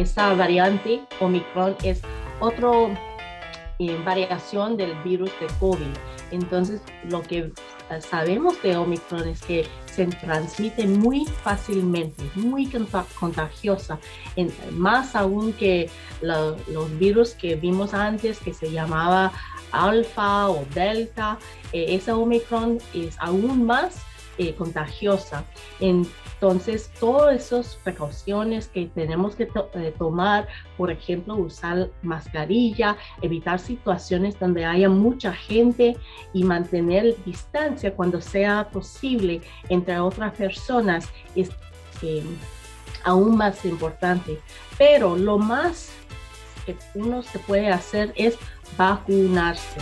esa variante Omicron es otra eh, variación del virus de COVID. Entonces, lo que sabemos de Omicron es que se transmite muy fácilmente, muy contagiosa, más aún que los virus que vimos antes, que se llamaba alfa o delta, eh, esa Omicron es aún más eh, contagiosa. Entonces, todas esas precauciones que tenemos que eh, tomar, por ejemplo, usar mascarilla, evitar situaciones donde haya mucha gente y mantener distancia cuando sea posible entre otras personas, es aún más importante. Pero lo más que uno se puede hacer es vacunarse.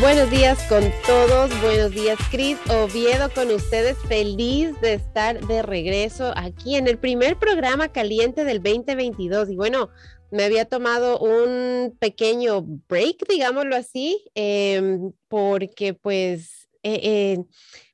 Buenos días con todos, buenos días Cris Oviedo con ustedes, feliz de estar de regreso aquí en el primer programa caliente del 2022 y bueno, me había tomado un pequeño break, digámoslo así, em, porque pues... Eh, eh,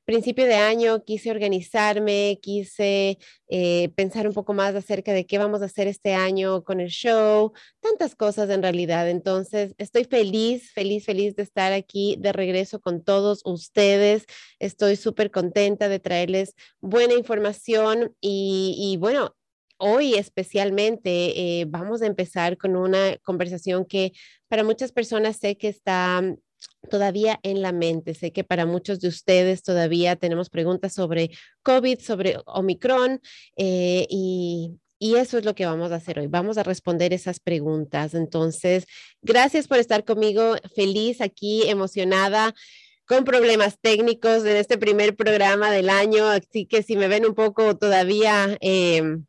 principio de año quise organizarme, quise eh, pensar un poco más acerca de qué vamos a hacer este año con el show, tantas cosas en realidad. Entonces, estoy feliz, feliz, feliz de estar aquí de regreso con todos ustedes. Estoy súper contenta de traerles buena información y, bueno, Hoy especialmente eh, vamos a empezar con una conversación que para muchas personas sé que está todavía en la mente. Sé que para muchos de ustedes todavía tenemos preguntas sobre COVID, sobre Omicron eh, y, y eso es lo que vamos a hacer hoy. Vamos a responder esas preguntas. Entonces, gracias por estar conmigo. Feliz aquí, emocionada con problemas técnicos en este primer programa del año. Así que si me ven un poco todavía... Eh,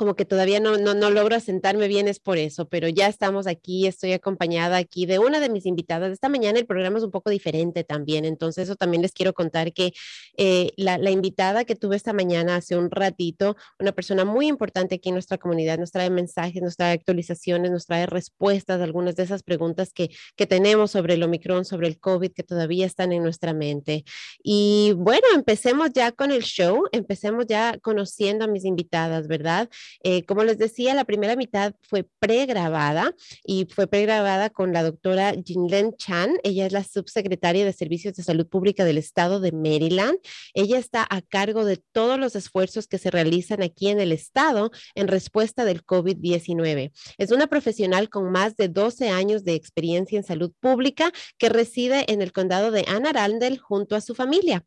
como que todavía no, no, no, logro asentarme bien es por eso, pero ya estamos aquí, estoy acompañada aquí de una de mis invitadas. Esta mañana el programa es un poco diferente también, entonces eso también les quiero contar que eh, la, la, invitada que tuve esta mañana hace un ratito, una persona muy importante aquí en nuestra comunidad, nos trae mensajes, nos trae actualizaciones, nos trae respuestas a algunas de esas preguntas que, que tenemos sobre el Omicron, sobre el COVID, que todavía están en nuestra mente. Y bueno, empecemos ya con el show, empecemos ya conociendo a mis invitadas, ¿verdad? Eh, como les decía, la primera mitad fue pregrabada y fue pregrabada con la doctora Jinlen Chan. Ella es la subsecretaria de Servicios de Salud Pública del Estado de Maryland. Ella está a cargo de todos los esfuerzos que se realizan aquí en el Estado en respuesta del COVID-19. Es una profesional con más de 12 años de experiencia en salud pública que reside en el condado de Anne Arundel junto a su familia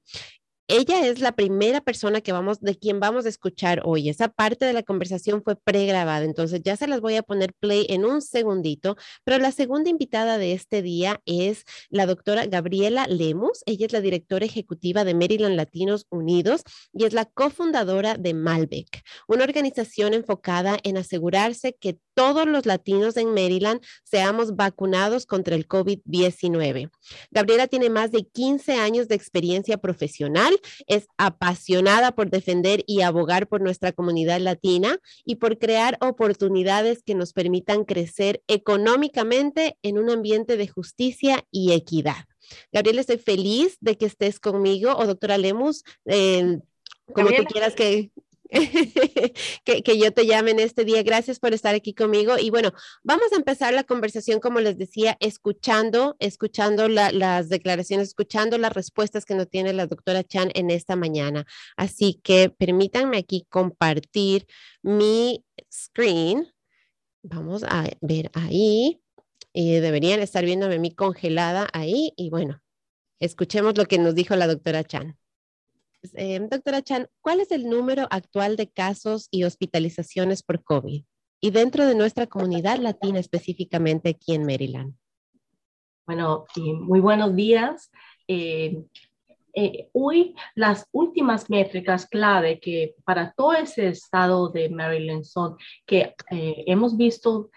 ella es la primera persona que vamos, de quien vamos a escuchar hoy. Esa parte de la conversación fue pregrabada, entonces ya se las voy a poner play en un segundito, pero la segunda invitada de este día es la doctora Gabriela Lemus. Ella es la directora ejecutiva de Maryland Latinos Unidos y es la cofundadora de Malbec, una organización enfocada en asegurarse que todos los latinos en Maryland seamos vacunados contra el COVID-19. Gabriela tiene más de 15 años de experiencia profesional, es apasionada por defender y abogar por nuestra comunidad latina y por crear oportunidades que nos permitan crecer económicamente en un ambiente de justicia y equidad. Gabriela, estoy feliz de que estés conmigo o doctora Lemus. Eh, como tú quieras que, que, yo te llame en este día. Gracias por estar aquí conmigo. Y bueno, vamos a empezar la conversación, como les decía, escuchando, escuchando las declaraciones, escuchando las respuestas que nos tiene la doctora Chan en esta mañana. Así que permítanme aquí compartir mi screen. Vamos a ver ahí. Y deberían estar viéndome mi congelada ahí. Y bueno, escuchemos lo que nos dijo la doctora Chan. Eh, doctora Chan, ¿cuál es el número actual de casos y hospitalizaciones por COVID? Y dentro de nuestra comunidad latina específicamente aquí en Maryland. Bueno, muy buenos días. Eh, eh, hoy las últimas métricas clave que para todo ese estado de Maryland son que hemos visto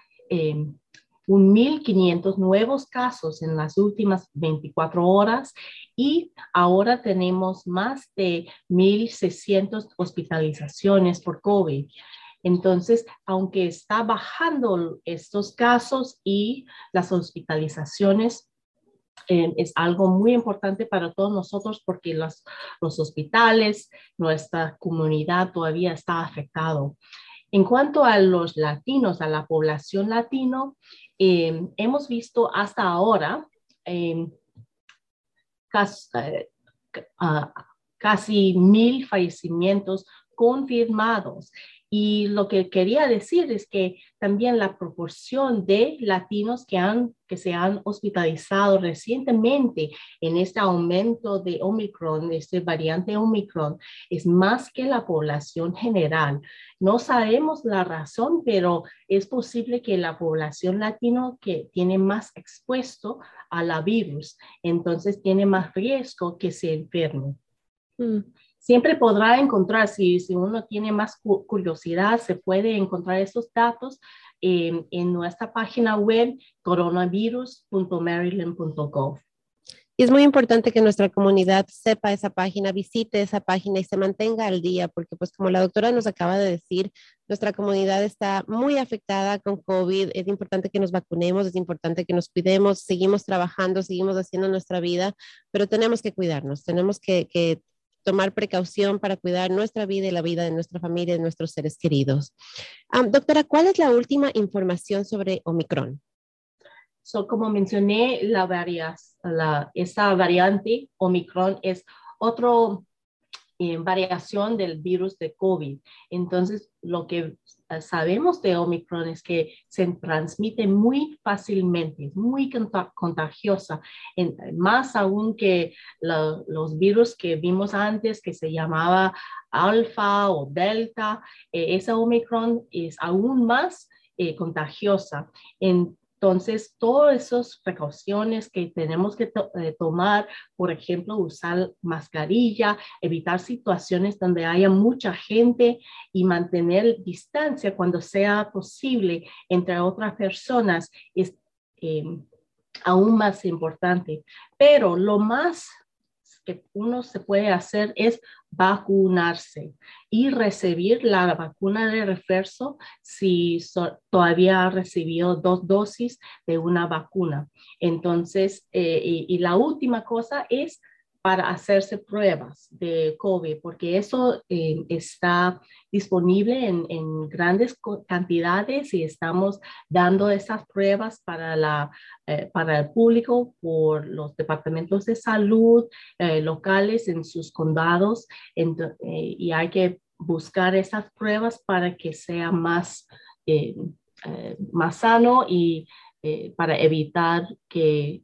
1.500 nuevos casos en las últimas 24 horas y ahora tenemos más de 1.600 hospitalizaciones por COVID. Entonces, aunque está bajando estos casos y las hospitalizaciones, eh, es algo muy importante para todos nosotros porque los, los hospitales, nuestra comunidad todavía está afectado. En cuanto a los latinos, a la población latino, eh, hemos visto hasta ahora eh, casi mil fallecimientos confirmados y lo que quería decir es que también la proporción de latinos que, han, que se han hospitalizado recientemente en este aumento de Omicron, este variante Omicron, es más que la población general. No sabemos la razón, pero es posible que la población latino que tiene más expuesto a la virus, entonces tiene más riesgo que se enferme. Mm siempre podrá encontrar, si, si uno tiene más curiosidad, se puede encontrar esos datos en nuestra página web coronavirus.maryland.gov. Y es muy importante que nuestra comunidad sepa esa página, visite esa página y se mantenga al día, porque pues como la doctora nos acaba de decir, nuestra comunidad está muy afectada con COVID. Es importante que nos vacunemos, es importante que nos cuidemos, seguimos trabajando, seguimos haciendo nuestra vida, pero tenemos que cuidarnos, tenemos que, que tomar precaución para cuidar nuestra vida y la vida de nuestra familia y de nuestros seres queridos. doctora, ¿cuál es la última información sobre Omicron? So, como mencioné, la, varias, la esa variante Omicron es otro en variación del virus de COVID. Entonces, lo que eh, sabemos de Omicron es que se transmite muy fácilmente, es muy contagiosa, en, más aún que los virus que vimos antes, que se llamaba alfa o delta, eh, esa Omicron es aún más eh, contagiosa. En, entonces, todas esas precauciones que tenemos que eh, tomar, por ejemplo, usar mascarilla, evitar situaciones donde haya mucha gente y mantener distancia cuando sea posible entre otras personas, es em, aún más importante. Pero lo más que uno se puede hacer es vacunarse y recibir la vacuna de refuerzo si todavía ha recibido dos dosis de una vacuna. Entonces, eh, y, la última cosa es para hacerse pruebas de COVID, porque eso eh, está disponible en, grandes cantidades y estamos dando esas pruebas para, la, eh, para el público por los departamentos de salud eh, locales en sus condados y hay que buscar esas pruebas para que sea más, más sano y para evitar que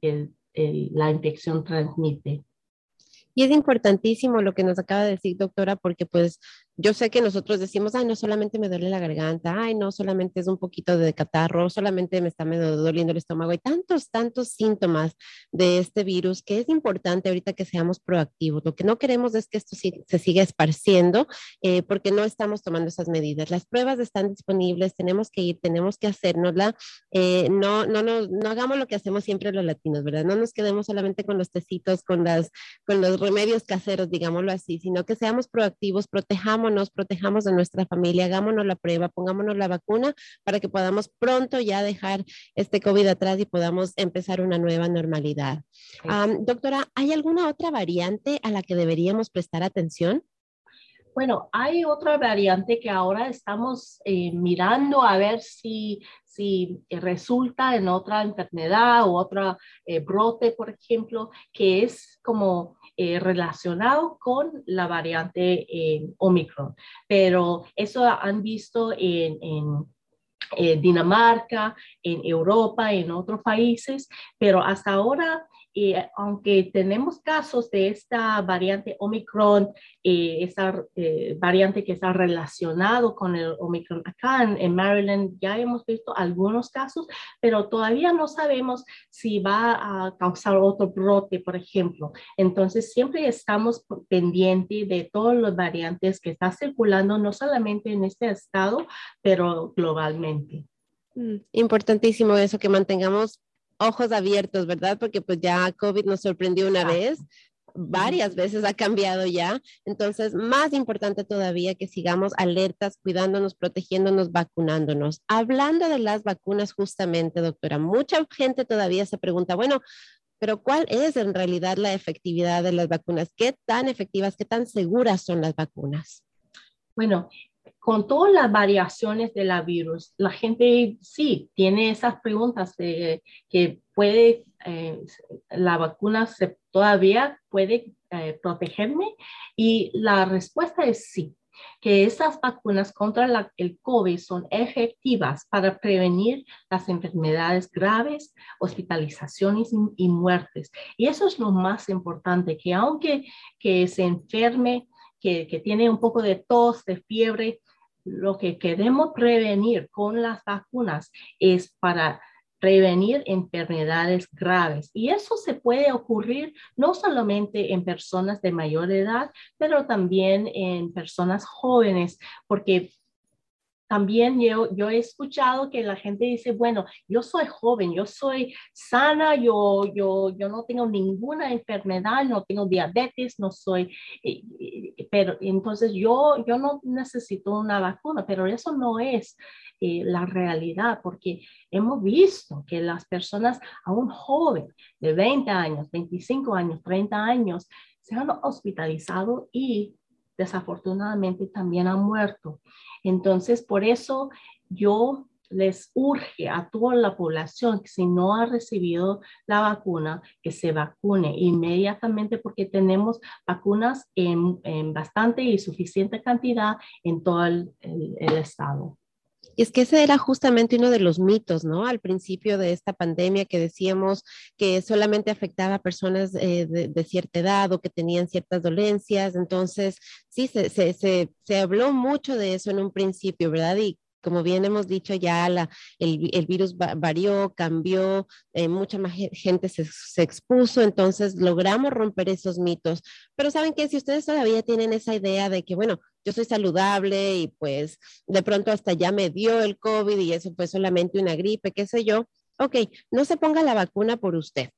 la infección transmite. Y es importantísimo lo que nos acaba de decir, doctora, porque pues yo sé que nosotros decimos, ay, no solamente me duele la garganta, ay, no solamente es un poquito de catarro, solamente me está doliendo el estómago. Hay tantos, tantos síntomas de este virus que es importante ahorita que seamos proactivos. Lo que no queremos es que esto se siga esparciendo eh, porque no estamos tomando esas medidas. Las pruebas están disponibles, tenemos que ir, tenemos que hacernosla. Eh, no, no, no, no hagamos lo que hacemos siempre los latinos, ¿verdad? No nos quedemos solamente con los tecitos, con, las, con los remedios caseros, digámoslo así, sino que seamos proactivos, protejamos nos protejamos de nuestra familia, hagámonos la prueba, pongámonos la vacuna para que podamos pronto ya dejar este COVID atrás y podamos empezar una nueva normalidad. doctora, ¿hay alguna otra variante a la que deberíamos prestar atención? Bueno, hay otra variante que ahora estamos eh, mirando a ver si, si resulta en otra enfermedad o otra eh, brote, por ejemplo, que es como eh, relacionado con la variante Omicron. Pero eso han visto en, Dinamarca, en Europa, en otros países, pero hasta ahora eh, aunque tenemos casos de esta variante Omicron, eh, esta eh, variante que está relacionado con el Omicron acá en, Maryland, ya hemos visto algunos casos, pero todavía no sabemos si va a causar otro brote, por ejemplo. Entonces, siempre estamos pendientes de todas las variantes que están circulando, no solamente en este estado, pero globalmente. Mm, importantísimo eso, que mantengamos ojos abiertos, ¿verdad? Porque pues ya COVID nos sorprendió una vez, varias veces ha cambiado ya. Entonces, más importante todavía que sigamos alertas, cuidándonos, protegiéndonos, vacunándonos. Hablando de las vacunas justamente, doctora, mucha gente todavía se pregunta, bueno, pero ¿cuál es en realidad la efectividad de las vacunas? ¿Qué tan efectivas, qué tan seguras son las vacunas? Bueno, con todas las variaciones de la virus, la gente sí tiene esas preguntas de que puede, eh, la vacuna se, todavía puede eh, protegerme y la respuesta es sí que esas vacunas contra el COVID son efectivas para prevenir las enfermedades graves, hospitalizaciones y, muertes. Y eso es lo más importante, que aunque que se enferme, que, que tiene un poco de tos, de fiebre, lo que queremos prevenir con las vacunas es para prevenir enfermedades graves. Y eso se puede ocurrir no solamente en personas de mayor edad, pero también en personas jóvenes, porque también yo, yo he escuchado que la gente dice, bueno, yo soy joven, yo soy sana, yo, yo, yo no tengo ninguna enfermedad, no tengo diabetes, no soy, pero entonces yo, yo no necesito una vacuna, pero eso no es eh, la realidad, porque hemos visto que las personas aún jóvenes de 20 años, 25 años, 30 años, se han hospitalizado y desafortunadamente también han muerto. Entonces, por eso yo les urge a toda la población que si no ha recibido la vacuna, que se vacune inmediatamente porque tenemos vacunas en, bastante y suficiente cantidad en todo el estado. Y es que ese era justamente uno de los mitos, ¿no? Al principio de esta pandemia que decíamos que solamente afectaba a personas eh, de, cierta edad o que tenían ciertas dolencias. Entonces, sí, se, se, se, habló mucho de eso en un principio, ¿verdad? Y como bien hemos dicho ya, el, el, virus varió, cambió, eh, mucha más gente se, se, expuso, entonces logramos romper esos mitos. Pero saben que si ustedes todavía tienen esa idea de que, bueno, yo soy saludable y pues de pronto hasta ya me dio el COVID y eso fue solamente una gripe, qué sé yo, ok, no se ponga la vacuna por usted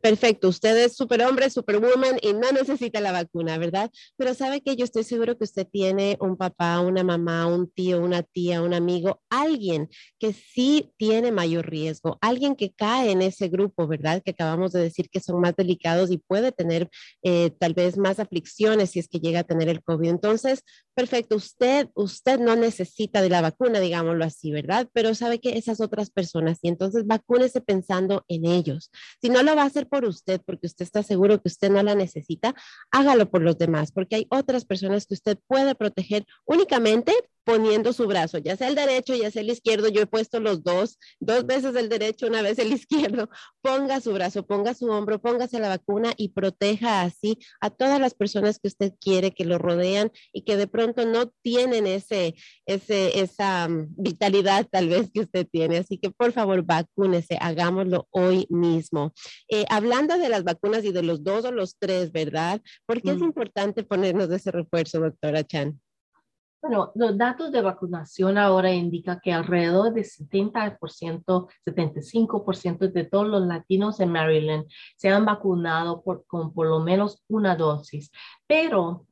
perfecto, usted es superhombre, superwoman y no necesita la vacuna, ¿verdad? Pero sabe que yo estoy seguro que usted tiene un papá, una mamá, un tío, una tía, un amigo, alguien que sí tiene mayor riesgo, alguien que cae en ese grupo, ¿verdad? Que acabamos de decir que son más delicados y puede tener eh, tal vez más aflicciones si es que llega a tener el COVID. Entonces, perfecto, usted, usted no necesita de la vacuna, digámoslo así, ¿verdad? Pero sabe que esas otras personas, y entonces vacúnese pensando en ellos. Si no lo va a hacer por usted porque usted está seguro que usted no la necesita, hágalo por los demás, porque hay otras personas que usted puede proteger únicamente poniendo su brazo, ya sea el derecho, ya sea el izquierdo, yo he puesto los dos, dos veces el derecho, una vez el izquierdo, ponga su brazo, ponga su hombro, póngase la vacuna y proteja así a todas las personas que usted quiere que lo rodean y que de pronto no tienen ese, ese, esa mm, vitalidad tal vez que usted tiene. Así que por favor, vacúnese, hagámoslo hoy mismo. Eh, hablando de las vacunas y de los dos o los tres, ¿verdad? ¿Por qué es mm. importante ponernos ese refuerzo, doctora Chan? Bueno, los datos de vacunación ahora indican que alrededor de 70%, 75% de todos los latinos en Maryland se han vacunado por, con por lo menos una dosis, pero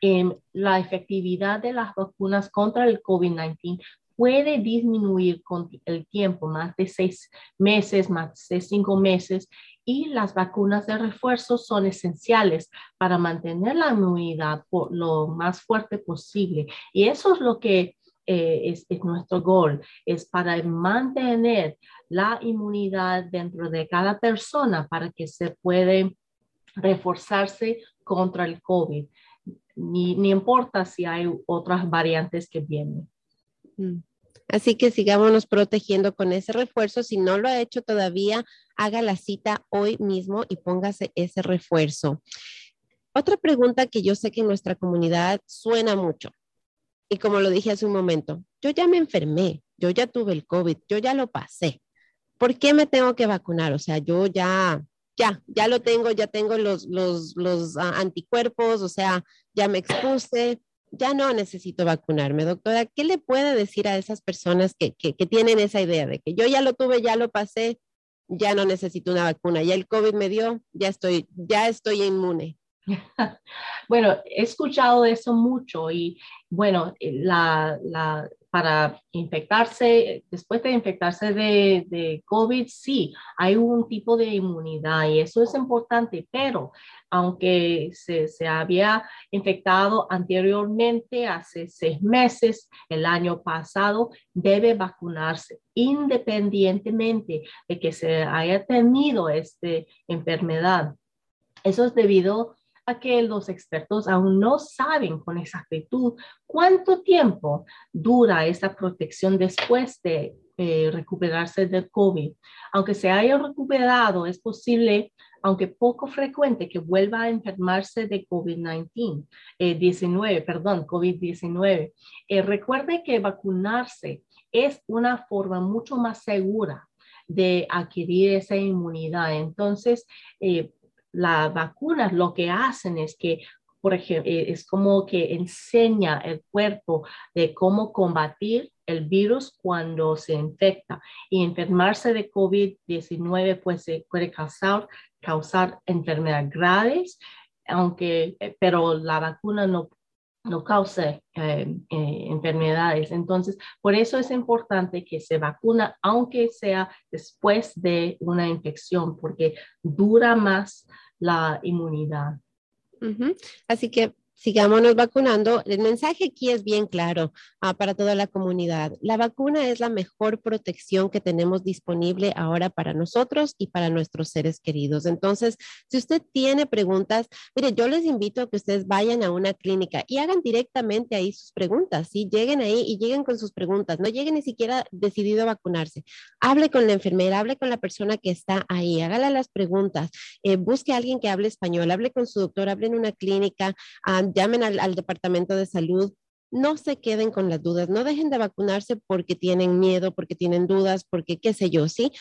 em, la efectividad de las vacunas contra el COVID-19 puede disminuir con el tiempo, más de seis meses, más de cinco meses, y las vacunas de refuerzo son esenciales para mantener la inmunidad lo más fuerte posible. Y eso es lo que eh, es, nuestro gol, es para mantener la inmunidad dentro de cada persona para que se puede reforzarse contra el COVID. Ni, ni importa si hay otras variantes que vienen. Mm. Así que sigámonos protegiendo con ese refuerzo. Si no lo ha hecho todavía, haga la cita hoy mismo y póngase ese refuerzo. Otra pregunta que yo sé que en nuestra comunidad suena mucho. Y como lo dije hace un momento, yo ya me enfermé, yo ya tuve el COVID, yo ya lo pasé. ¿Por qué me tengo que vacunar? O sea, yo ya, ya, ya lo tengo, ya tengo los, los, los ah, anticuerpos, o sea, ya me expuse, ya no necesito vacunarme, doctora. ¿Qué le puede decir a esas personas que, que, tienen esa idea de que yo ya lo tuve, ya lo pasé, ya no necesito una vacuna, ya el COVID me dio, ya estoy, ya estoy inmune? Bueno, he escuchado eso mucho y bueno, la, para infectarse, después de infectarse de, COVID, sí, hay un tipo de inmunidad y eso es importante, pero aunque se, se había infectado anteriormente, hace seis meses, el año pasado, debe vacunarse independientemente de que se haya tenido esta enfermedad. Eso es debido a que los expertos aún no saben con exactitud cuánto tiempo dura esta protección después de eh, recuperarse del COVID. Aunque se haya recuperado, es posible, aunque poco frecuente, que vuelva a enfermarse de COVID-19, 19, eh, perdón, COVID-19. Eh, recuerde que vacunarse es una forma mucho más segura de adquirir esa inmunidad. Entonces, las vacunas lo que hacen es que, por ejemplo, eh, es como que enseña el cuerpo de cómo combatir el virus cuando se infecta. Y enfermarse de COVID-19 pues, puede causar, causar enfermedades graves, aunque, eh, pero la vacuna no no cause eh, enfermedades. Entonces, por eso es importante que se vacuna, aunque sea después de una infección, porque dura más la inmunidad. Así que sigámonos vacunando. El mensaje aquí es bien claro ah, para toda la comunidad. La vacuna es la mejor protección que tenemos disponible ahora para nosotros y para nuestros seres queridos. Entonces, si usted tiene preguntas, mire, yo les invito a que ustedes vayan a una clínica y hagan directamente ahí sus preguntas. ¿sí? Lleguen ahí y lleguen con sus preguntas. No lleguen ni siquiera decidido a vacunarse. Hable con la enfermera, hable con la persona que está ahí, hágale las preguntas. Eh, busque a alguien que hable español, hable con su doctor, hable en una clínica. Ah, llamen al, departamento de salud, no se queden con las dudas, no dejen de vacunarse porque tienen miedo, porque tienen dudas, porque qué sé yo, ¿sí?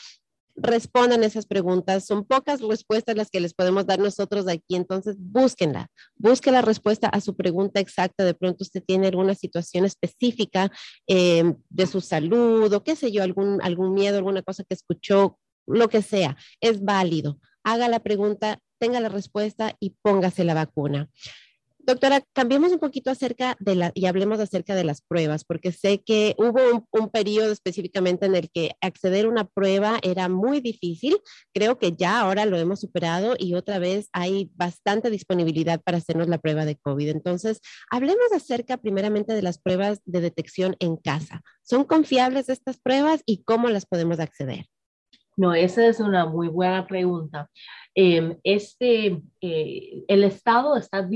Respondan esas preguntas. Son pocas respuestas las que les podemos dar nosotros aquí, entonces búsquenla, busque la respuesta a su pregunta exacta. De pronto usted tiene alguna situación específica eh, de su salud o qué sé yo, algún, algún miedo, alguna cosa que escuchó, lo que sea, es válido. Haga la pregunta, tenga la respuesta y póngase la vacuna. Doctora, cambiemos un poquito acerca de la, y hablemos acerca de las pruebas, porque sé que hubo un, periodo específicamente en el que acceder a una prueba era muy difícil. Creo que ya ahora lo hemos superado y otra vez hay bastante disponibilidad para hacernos la prueba de COVID. Entonces, hablemos acerca primeramente de las pruebas de detección en casa. ¿Son confiables estas pruebas y cómo las podemos acceder? No, esa es una muy buena pregunta. Em, este, eh, el Estado está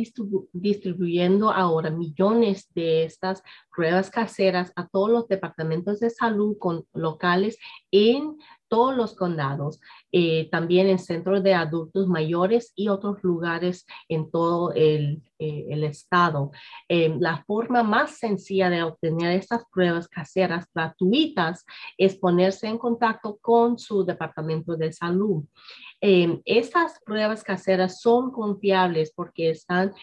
distribuyendo ahora millones de estas pruebas caseras a todos los departamentos de salud con, locales en todos los condados, eh, también en centros de adultos mayores y otros lugares en todo el, eh, estado. Eh, la forma más sencilla de obtener estas pruebas caseras gratuitas es ponerse en contacto con su departamento de salud. estas pruebas caseras son confiables porque están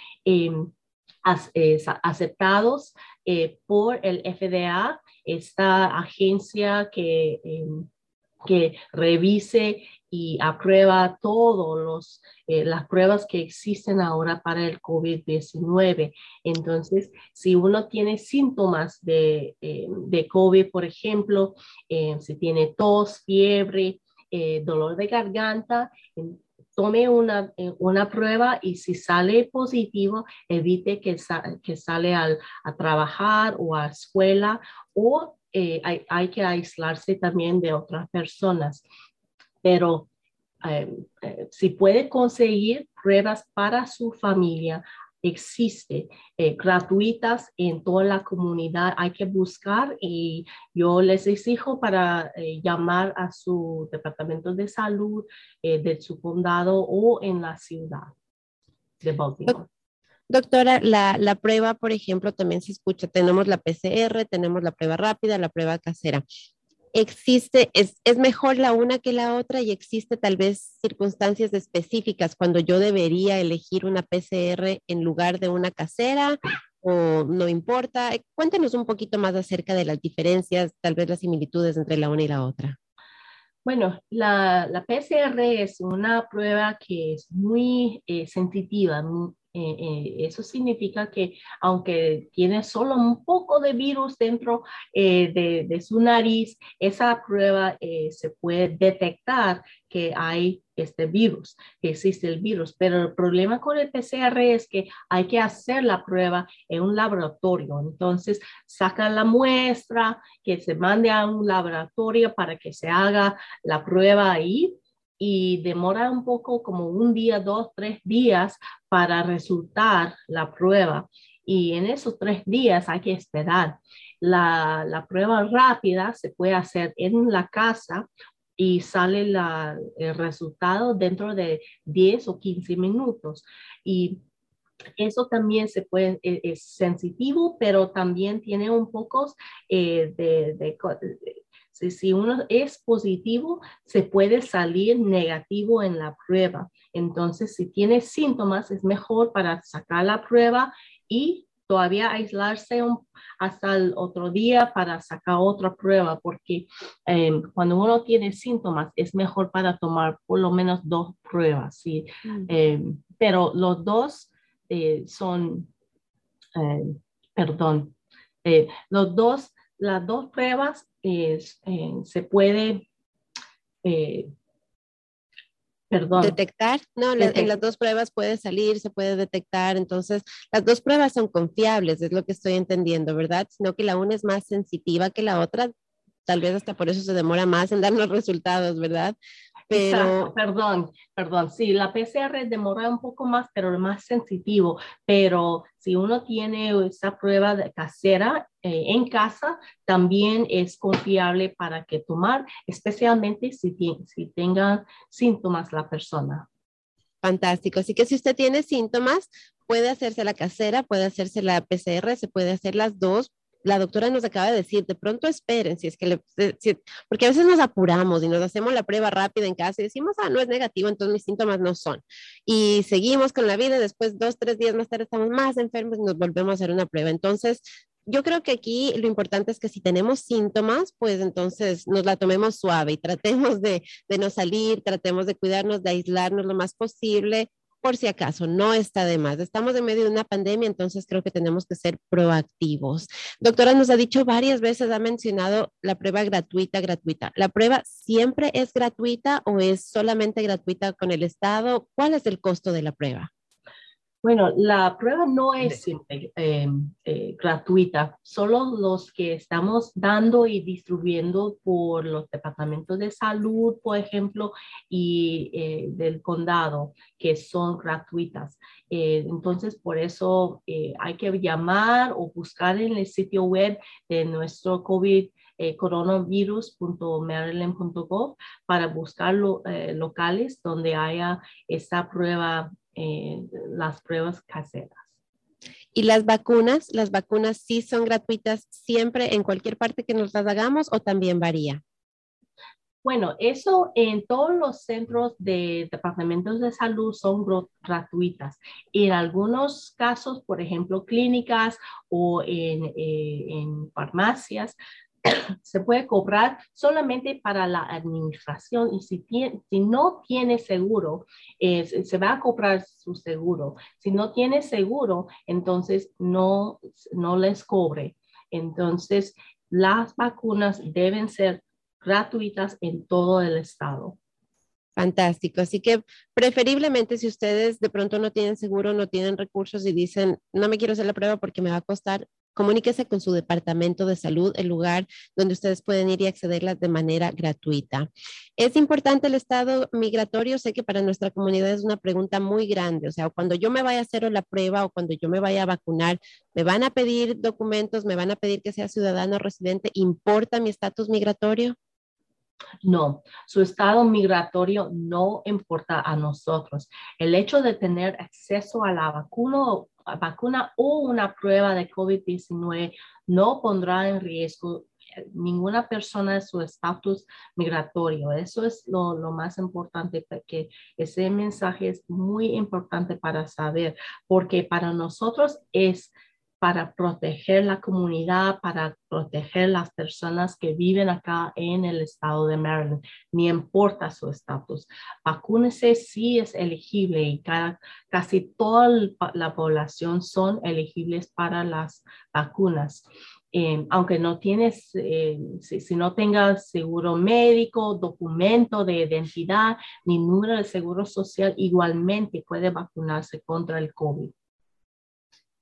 aceptados por el FDA, esta agencia que que revise y aprueba todas eh, las pruebas que existen ahora para el COVID-19. Entonces, si uno tiene síntomas de, eh, de COVID, por ejemplo, eh, si tiene tos, fiebre, dolor de garganta, tome una, una, prueba y si sale positivo, evite que, que sale al, a trabajar o a escuela o eh, hay, que aislarse también de otras personas. Pero eh, eh, si puede conseguir pruebas para su familia, existe gratuitas en toda la comunidad. Hay que buscar y yo les exijo para llamar a su departamento de salud de su condado o en la ciudad de Baltimore. Doctora, la, la, prueba, por ejemplo, también se escucha, tenemos la PCR, tenemos la prueba rápida, la prueba casera. ¿Existe, es, es mejor la una que la otra y existe tal vez circunstancias específicas cuando yo debería elegir una PCR en lugar de una casera o no importa? Cuéntenos un poquito más acerca de las diferencias, tal vez las similitudes entre la una y la otra. Bueno, la, la, PCR es una prueba que es muy eh, sensitiva Eh, eh, eso significa que aunque tiene solo un poco de virus dentro de, de, su nariz, esa prueba se puede detectar que hay este virus, que existe el virus. Pero el problema con el PCR es que hay que hacer la prueba en un laboratorio. Entonces, sacan la muestra, que se mande a un laboratorio para que se haga la prueba ahí y demora un poco como un día, dos, tres días para resultar la prueba. Y en esos tres días hay que esperar. La, la prueba rápida se puede hacer en la casa y sale el resultado dentro de 10 o 15 minutos. Y eso también se puede, e, es, sensitivo, pero también tiene un poco eh, de, si, uno es positivo, se puede salir negativo en la prueba. Entonces, si tiene síntomas, es mejor para sacar la prueba y todavía aislarse hasta el otro día para sacar otra prueba, porque em, cuando uno tiene síntomas es mejor para tomar por lo menos dos pruebas, ¿sí? Mm. Em, pero los dos eh, son, em, perdón, eh, los dos, las dos pruebas eh, se puede Perdón. Detectar, no, en las dos pruebas puede salir, se puede detectar, entonces las dos pruebas son confiables, es lo que estoy entendiendo, ¿verdad? Sino que la una es más sensitiva que la otra, tal vez hasta por eso se demora más en dar los resultados, ¿verdad? Pero, perdón, perdón, sí, la PCR demora un poco más, pero es más sensitivo, pero si uno tiene esa prueba de casera eh, en casa, también es confiable para que tomar, especialmente si, si tenga síntomas la persona. Fantástico. Así que si usted tiene síntomas, puede hacerse la casera, puede hacerse la PCR, se puede hacer las dos, la doctora nos acaba de decir, de pronto esperen, si es que le, porque a veces nos apuramos y nos hacemos la prueba rápida en casa y decimos, ah, no es negativo, entonces mis síntomas no son. Y seguimos con la vida, después dos, tres días más tarde estamos más enfermos y nos volvemos a hacer una prueba. Entonces, yo creo que aquí lo importante es que si tenemos síntomas, pues entonces nos la tomemos suave y tratemos de, de no salir, tratemos de cuidarnos, de aislarnos lo más posible, por si acaso, no está de más. Estamos en medio de una pandemia, entonces creo que tenemos que ser proactivos. Doctora, nos ha dicho varias veces, ha mencionado la prueba gratuita, gratuita. ¿La prueba siempre es gratuita o es solamente gratuita con el Estado? ¿Cuál es el costo de la prueba? Bueno, la prueba no es siempre em, eh, gratuita, solo los que estamos dando y distribuyendo por los departamentos de salud, por ejemplo, y eh, del condado, que son gratuitas. Eh, entonces, por eso hay que llamar o buscar en el sitio web de nuestro COVID coronavirus.maryland.gov para buscar locales donde haya esta prueba eh, las pruebas caseras. ¿Y las vacunas? ¿Las vacunas sí son gratuitas siempre en cualquier parte que nos las hagamos o también varía? Bueno, eso en todos los centros de departamentos de salud son gratuitas. En algunos casos, por ejemplo, clínicas o en, eh, en farmacias, se puede cobrar solamente para la administración y si, si no tiene seguro, se va a cobrar su seguro. Si no tiene seguro, entonces no, no les cobre. Entonces, las vacunas deben ser gratuitas en todo el estado. Fantástico. Así que preferiblemente si ustedes de pronto no tienen seguro, no tienen recursos y dicen, no me quiero hacer la prueba porque me va a costar, comuníquese con su departamento de salud, el lugar donde ustedes pueden ir y accederlas de manera gratuita. Es importante el estado migratorio, sé que para nuestra comunidad es una pregunta muy grande, o sea, cuando yo me vaya a hacer la prueba o cuando yo me vaya a vacunar, me van a pedir documentos, me van a pedir que sea ciudadano residente, ¿importa mi estatus migratorio? No, su estado migratorio no importa a nosotros. El hecho de tener acceso a la vacuna, o una prueba de COVID-19 no pondrá en riesgo eh, ninguna persona de su estatus migratorio. Eso es lo, lo, más importante, porque ese mensaje es muy importante para saber, porque para nosotros es para proteger la comunidad, para proteger las personas que viven acá en el estado de Maryland, ni importa su estatus. Vacúnese si es elegible y casi toda la población son elegibles para las vacunas. Eh, aunque no tienes, eh, si, no tengas seguro médico, documento de identidad ni número de seguro social, igualmente puede vacunarse contra el COVID.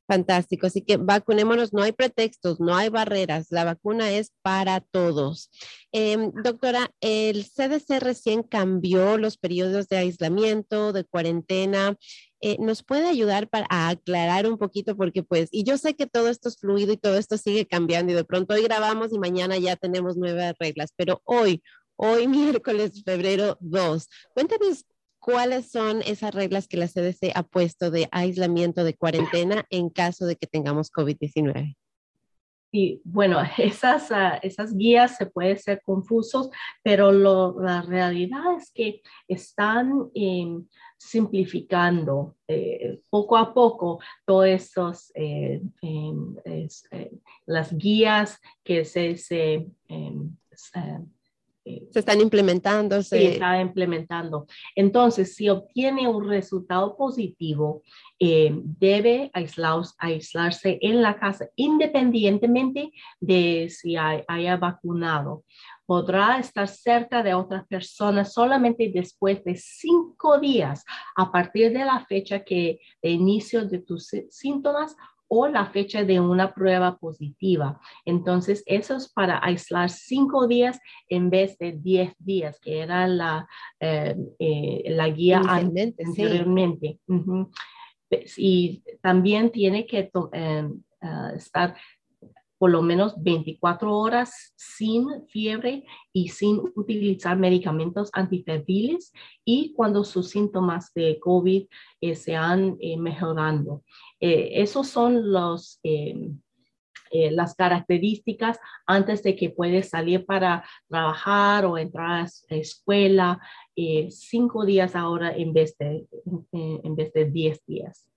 Fantástico, así que vacunémonos, no hay pretextos, no hay barreras, la vacuna es para todos. Em, doctora, el CDC recién cambió los periodos de aislamiento, de cuarentena. Eh, ¿Nos puede ayudar para aclarar un poquito? Porque pues, y yo sé que todo esto es fluido y todo esto sigue cambiando y de pronto hoy grabamos y mañana ya tenemos nuevas reglas, pero hoy, hoy miércoles, febrero 2, cuéntanos cuáles son esas reglas que la CDC ha puesto de aislamiento, de cuarentena en caso de que tengamos COVID-19. Sí, bueno, esas, ah, esas guías se pueden ser confusos, pero la realidad es que están em, simplificando eh, poco a poco todas estos, eh, em, eh, las guías que se, se em, se están implementando. Se sí, está implementando. Entonces, si obtiene un resultado positivo, eh, debe aislarse en la casa independientemente de si haya vacunado. Podrá estar cerca de otras personas solamente después de cinco días a partir de la fecha que de inicio de tus síntomas o la fecha de una prueba positiva. Entonces, eso es para aislar cinco días en vez de diez días, que era la, eh, eh, la guía anteriormente. Y también tiene que eh, estar por lo menos 24 horas sin fiebre y sin utilizar medicamentos antifebriles y cuando sus síntomas de COVID se han mejorando. Eh, esos son los, eh, eh, las características antes de que puedes salir para trabajar o entrar a escuela cinco días ahora en vez de, en vez de diez días.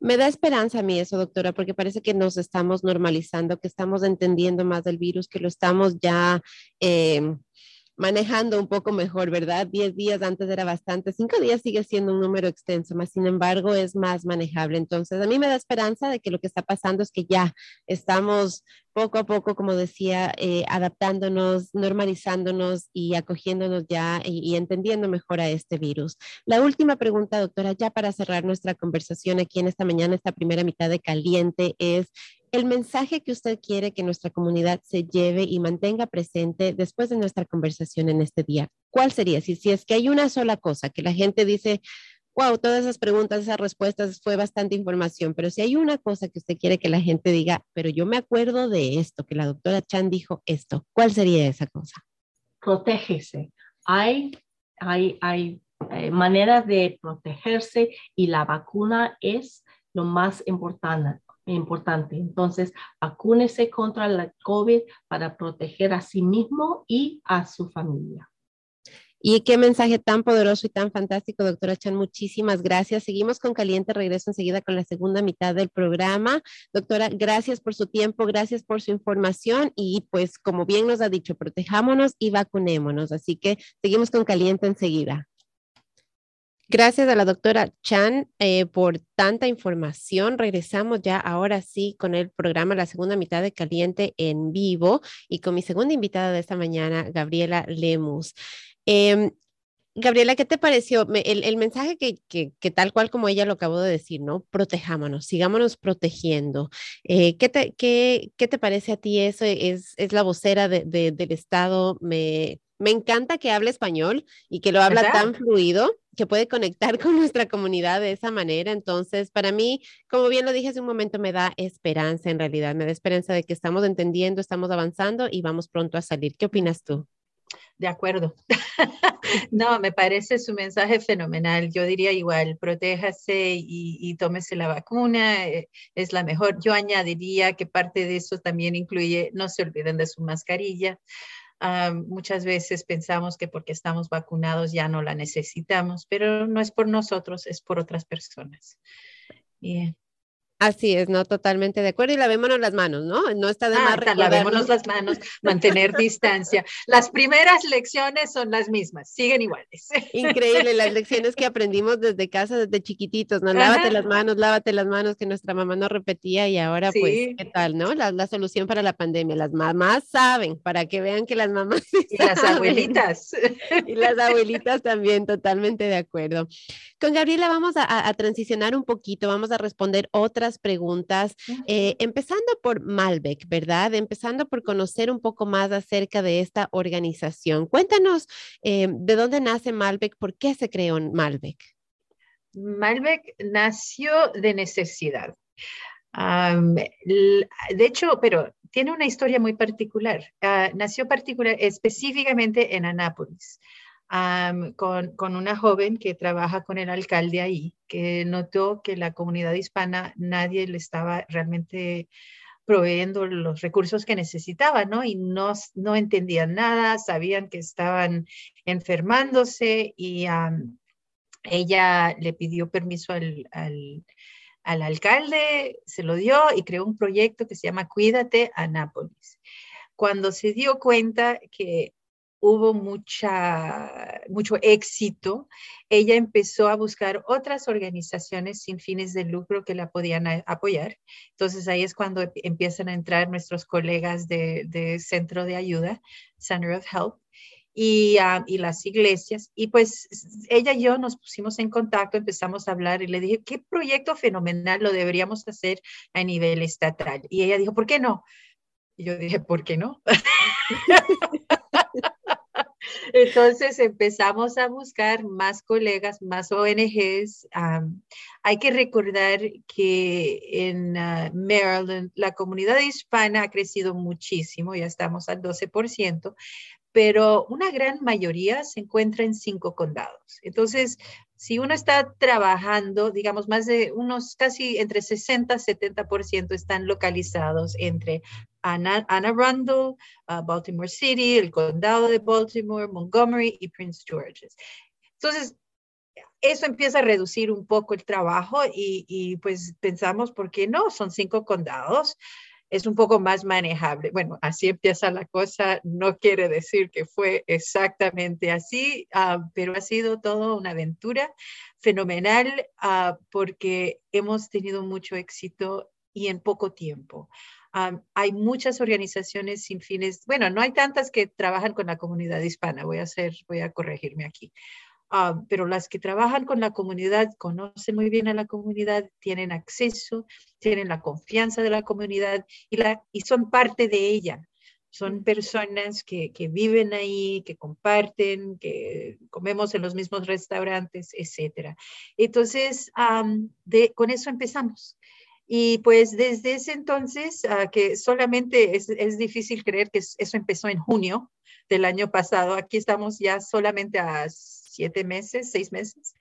Me da esperanza a mí eso, doctora, porque parece que nos estamos normalizando, que estamos entendiendo más del virus, que lo estamos ya manejando un poco mejor, ¿verdad? Diez días antes era bastante, cinco días sigue siendo un número extenso, más sin embargo es más manejable. Entonces, a mí me da esperanza de que lo que está pasando es que ya estamos poco a poco, como decía, eh, adaptándonos, normalizándonos y acogiéndonos ya y, y, entendiendo mejor a este virus. La última pregunta, doctora, ya para cerrar nuestra conversación aquí en esta mañana, esta primera mitad de caliente, es el mensaje que usted quiere que nuestra comunidad se lleve y mantenga presente después de nuestra conversación en este día? ¿Cuál sería? Si, si es que hay una sola cosa que la gente dice, wow, todas esas preguntas, esas respuestas, fue bastante información, pero si hay una cosa que usted quiere que la gente diga, pero yo me acuerdo de esto, que la doctora Chan dijo esto, ¿cuál sería esa cosa? Protégese. Hay, hay, hay eh, maneras de protegerse y la vacuna es lo más importante importante. Entonces, vacúnese contra la COVID para proteger a sí mismo y a su familia. Y qué mensaje tan poderoso y tan fantástico, doctora Chan. Muchísimas gracias. Seguimos con Caliente. Regreso enseguida con la segunda mitad del programa. Doctora, gracias por su tiempo, gracias por su información y pues como bien nos ha dicho, protejámonos y vacunémonos. Así que seguimos con Caliente enseguida. Gracias a la doctora Chan eh, por tanta información. Regresamos ya ahora sí con el programa, la segunda mitad de Caliente en vivo y con mi segunda invitada de esta mañana, Gabriela Lemus. Em, Gabriela, ¿qué te pareció el, mensaje que, que, tal cual como ella lo acabó de decir, ¿no? Protejámonos, sigámonos protegiendo. Eh, ¿qué, te, qué, qué, te parece a ti eso? Es, es la vocera de, del Estado. Me, me encanta que hable español y que lo habla tan fluido que puede conectar con nuestra comunidad de esa manera. Entonces, para mí, como bien lo dije hace un momento, me da esperanza en realidad, me da esperanza de que estamos entendiendo, estamos avanzando y vamos pronto a salir. ¿Qué opinas tú? De acuerdo. no, me parece su mensaje fenomenal. Yo diría igual, protéjase y, y, tómese la vacuna, eh, es la mejor. Yo añadiría que parte de eso también incluye, no se olviden de su mascarilla, muchas veces pensamos que porque estamos vacunados ya no la necesitamos, pero no es por nosotros, es por otras personas. Así es, no totalmente de acuerdo. Y lavémonos las manos, ¿no? No está de más. Ah, lavémonos las manos, mantener distancia. Las primeras lecciones son las mismas, siguen iguales. Increíble, las lecciones que aprendimos desde casa, desde chiquititos, ¿no? Lávate las manos, lávate las manos, que nuestra mamá nos repetía y ahora, pues, ¿qué tal, no? La, la, solución para la pandemia. Las mamás saben, para que vean que las mamás. y las abuelitas. y las abuelitas también, totalmente de acuerdo. Con Gabriela vamos a, a transicionar un poquito, vamos a responder otras preguntas, eh, empezando por Malbec, ¿verdad? Empezando por conocer un poco más acerca de esta organización. Cuéntanos eh, de dónde nace Malbec, por qué se creó Malbec. Malbec nació de necesidad. de hecho, pero tiene una historia muy particular. Ah, nació particular específicamente en Anápolis con, una joven que trabaja con el alcalde ahí, que notó que la comunidad hispana nadie le estaba realmente proveyendo los recursos que necesitaba, ¿no? Y no, no entendían nada, sabían que estaban enfermándose y ella le pidió permiso al, al, al, alcalde, se lo dio y creó un proyecto que se llama Cuídate Anápolis. Cuando se dio cuenta que hubo mucha, mucho éxito, ella empezó a buscar otras organizaciones sin fines de lucro que la podían apoyar. Entonces ahí es cuando empiezan a entrar nuestros colegas de, Centro de Ayuda, Center of Help, y, ah, y, las iglesias. Y pues ella y yo nos pusimos en contacto, empezamos a hablar y le dije, ¿qué proyecto fenomenal lo deberíamos hacer a nivel estatal? Y ella dijo, ¿por qué no? Y yo dije, ¿por qué no? Entonces empezamos a buscar más colegas, más ONGs. hay que recordar que en ah, Maryland la comunidad hispana ha crecido muchísimo, ya estamos al 12%, pero una gran mayoría se encuentra en cinco condados. Entonces, si uno está trabajando, digamos, más de unos casi entre 60 y 70% están localizados entre Anna, Arundel, uh, Baltimore City, el condado de Baltimore, Montgomery y Prince George's. Entonces, eso empieza a reducir un poco el trabajo y, y pues pensamos, ¿por qué no? Son cinco condados es un poco más manejable. Bueno, así empieza la cosa, no quiere decir que fue exactamente así, ah, pero ha sido toda una aventura fenomenal ah, porque hemos tenido mucho éxito y en poco tiempo. Ah, hay muchas organizaciones sin fines, bueno, no hay tantas que trabajan con la comunidad hispana, voy a hacer, voy a corregirme aquí. Ah, pero las que trabajan con la comunidad conocen muy bien a la comunidad, tienen acceso, tienen la confianza de la comunidad y, la, y son parte de ella. Son personas que, que viven ahí, que comparten, que comemos en los mismos restaurantes, etc. Entonces, de, con eso empezamos. Y pues desde ese entonces, uh, que solamente es, es, difícil creer que eso empezó en junio del año pasado, aquí estamos ya solamente a siete meses, seis meses.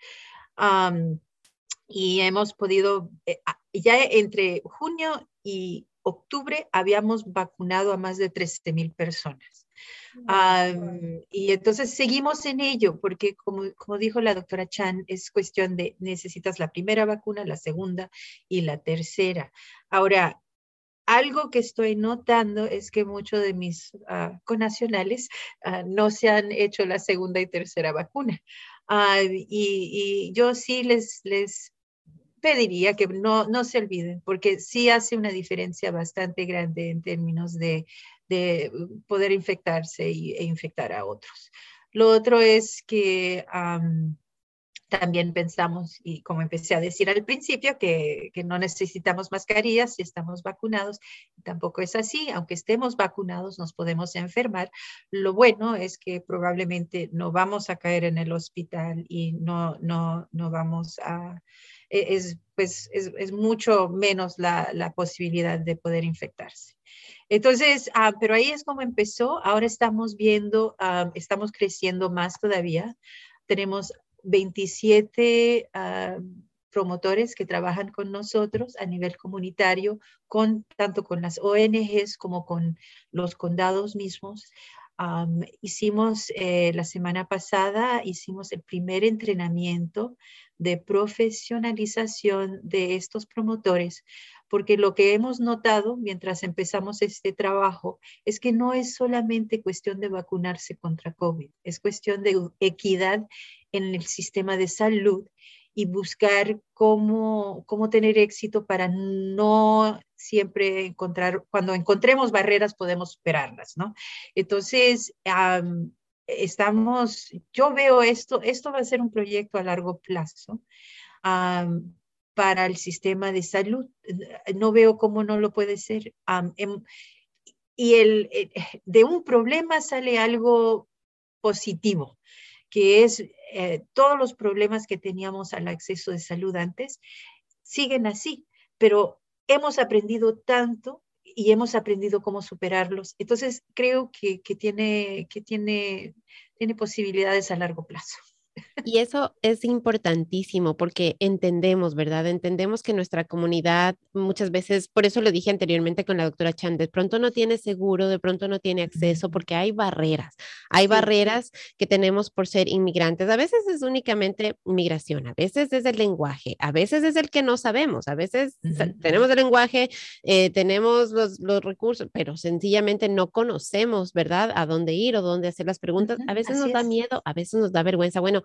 y hemos podido, eh, ya entre junio y octubre habíamos vacunado a más de 13 mil personas. y entonces seguimos en ello, porque como, como dijo la doctora Chan, es cuestión de necesitas la primera vacuna, la segunda y la tercera. Ahora, algo que estoy notando es que muchos de mis uh, conacionales uh, no se han hecho la segunda y tercera vacuna. Uh, y, y, yo sí les, les pediría que no, no se olviden, porque sí hace una diferencia bastante grande en términos de, de poder infectarse y, e infectar a otros. Lo otro es que um, también pensamos, y como empecé a decir al principio, que, que, no necesitamos mascarillas si estamos vacunados. Tampoco es así, aunque estemos vacunados nos podemos enfermar. Lo bueno es que probablemente no vamos a caer en el hospital y no, no, no vamos a... E, es, pues, es, mucho menos la, la, posibilidad de poder infectarse. Entonces, ah, pero ahí es como empezó. Ahora estamos viendo, ah, estamos creciendo más todavía. Tenemos 27 ah, promotores que trabajan con nosotros a nivel comunitario, con, tanto con las ONGs como con los condados mismos. hicimos eh, la semana pasada, hicimos el primer entrenamiento de profesionalización de estos promotores porque lo que hemos notado mientras empezamos este trabajo es que no es solamente cuestión de vacunarse contra COVID, es cuestión de equidad en el sistema de salud y buscar cómo, cómo tener éxito para no siempre encontrar, cuando encontremos barreras podemos superarlas, ¿no? Entonces, estamos, yo veo esto, esto va a ser un proyecto a largo plazo para el sistema de salud. No veo cómo no lo puede ser. Em, y el, eh, de un problema sale algo positivo, que es eh, todos los problemas que teníamos al acceso de salud antes siguen así, pero hemos aprendido tanto y hemos aprendido cómo superarlos. Entonces, creo que, que, tiene, que tiene, tiene posibilidades a largo plazo. Y eso es importantísimo porque entendemos, ¿verdad? Entendemos que nuestra comunidad muchas veces, por eso lo dije anteriormente con la doctora Chan, de pronto no tiene seguro, de pronto no tiene acceso porque hay barreras. Hay barreras que tenemos por ser inmigrantes. A veces es únicamente migración, a veces es el lenguaje, a veces es el que no sabemos, a veces tenemos el lenguaje, eh, tenemos los, los, recursos, pero sencillamente no conocemos, ¿verdad? A dónde ir o dónde hacer las preguntas. A veces nos da miedo, a veces nos da vergüenza. Bueno,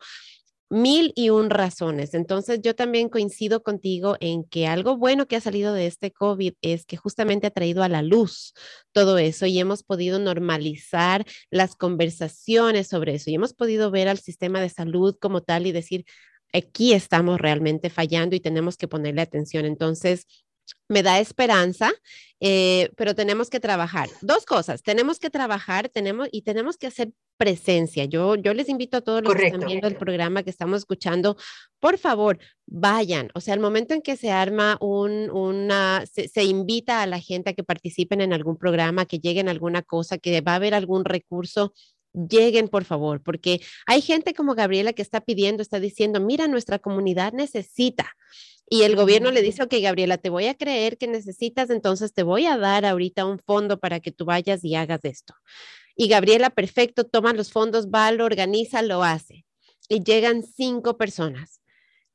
mil y un razones. Entonces, yo también coincido contigo en que algo bueno que ha salido de este COVID es que justamente ha traído a la luz todo eso y hemos podido normalizar las conversaciones sobre eso y hemos podido ver al sistema de salud como tal y decir, aquí estamos realmente fallando y tenemos que ponerle atención. Entonces, me da esperanza, eh, pero tenemos que trabajar. Dos cosas, tenemos que trabajar tenemos, y tenemos que hacer presencia. Yo, yo les invito a todos los que están viendo el programa que estamos escuchando, por favor, vayan. O sea, al momento en que se arma un, una, se, se, invita a la gente a que participen en algún programa, que lleguen a alguna cosa, que va a haber algún recurso, lleguen por favor, porque hay gente como Gabriela que está pidiendo, está diciendo, mira, nuestra comunidad necesita. Y el gobierno le dice, ok, Gabriela, te voy a creer que necesitas, entonces te voy a dar ahorita un fondo para que tú vayas y hagas esto. Y Gabriela, perfecto, toma los fondos, va, lo organiza, lo hace. Y llegan cinco personas.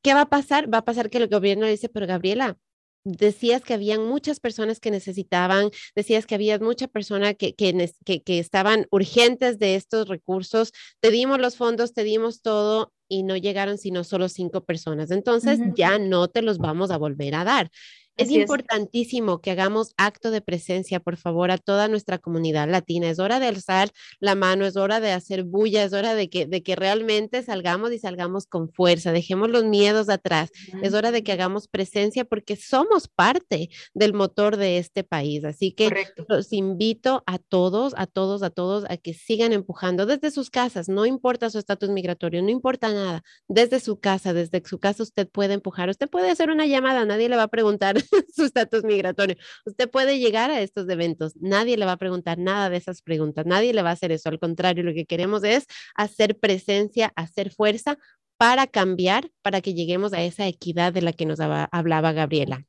¿Qué va a pasar? Va a pasar que el gobierno le dice, pero Gabriela, decías que habían muchas personas que necesitaban, decías que había muchas personas que, que, que, estaban urgentes de estos recursos, te dimos los fondos, te dimos todo y no llegaron sino solo cinco personas. Entonces ya no te los vamos a volver a dar. Es importantísimo que hagamos acto de presencia, por favor, a toda nuestra comunidad latina. Es hora de alzar la mano, es hora de hacer bulla, es hora de que, de que realmente salgamos y salgamos con fuerza, dejemos los miedos atrás. Es hora de que hagamos presencia porque somos parte del motor de este país. Así que los invito a todos, a todos, a todos a que sigan empujando desde sus casas, no importa su estatus migratorio, no importa nada, desde su casa, desde su casa usted puede empujar, usted puede hacer una llamada, nadie le va a preguntar su estatus migratorio. Usted puede llegar a estos eventos, nadie le va a preguntar nada de esas preguntas, nadie le va a hacer eso. Al contrario, lo que queremos es hacer presencia, hacer fuerza para cambiar, para que lleguemos a esa equidad de la que nos hablaba Gabriela.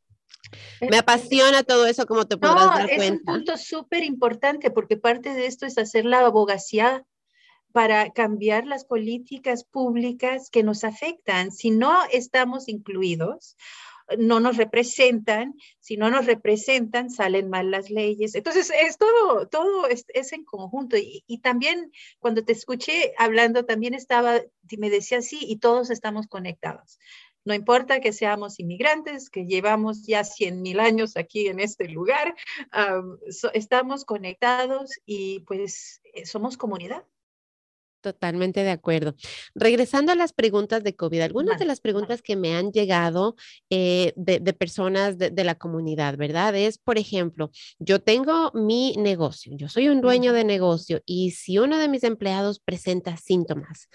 Me apasiona todo eso, como te podrás dar cuenta. Es un punto súper importante porque parte de esto es hacer la abogacía para cambiar las políticas públicas que nos afectan. Si no estamos incluidos no nos representan, si no nos representan, salen mal las leyes. Entonces, es todo, todo es, en conjunto. Y, y, también cuando te escuché hablando, también estaba, me decía sí, y todos estamos conectados. No importa que seamos inmigrantes, que llevamos ya 100 mil años aquí en este lugar, estamos conectados y pues eh, somos comunidad. Totalmente de acuerdo. Regresando a las preguntas de COVID, algunas de las preguntas que me han llegado eh, de, personas de, la comunidad, ¿verdad? Es, por ejemplo, yo tengo mi negocio, yo soy un dueño de negocio y si uno de mis empleados presenta síntomas,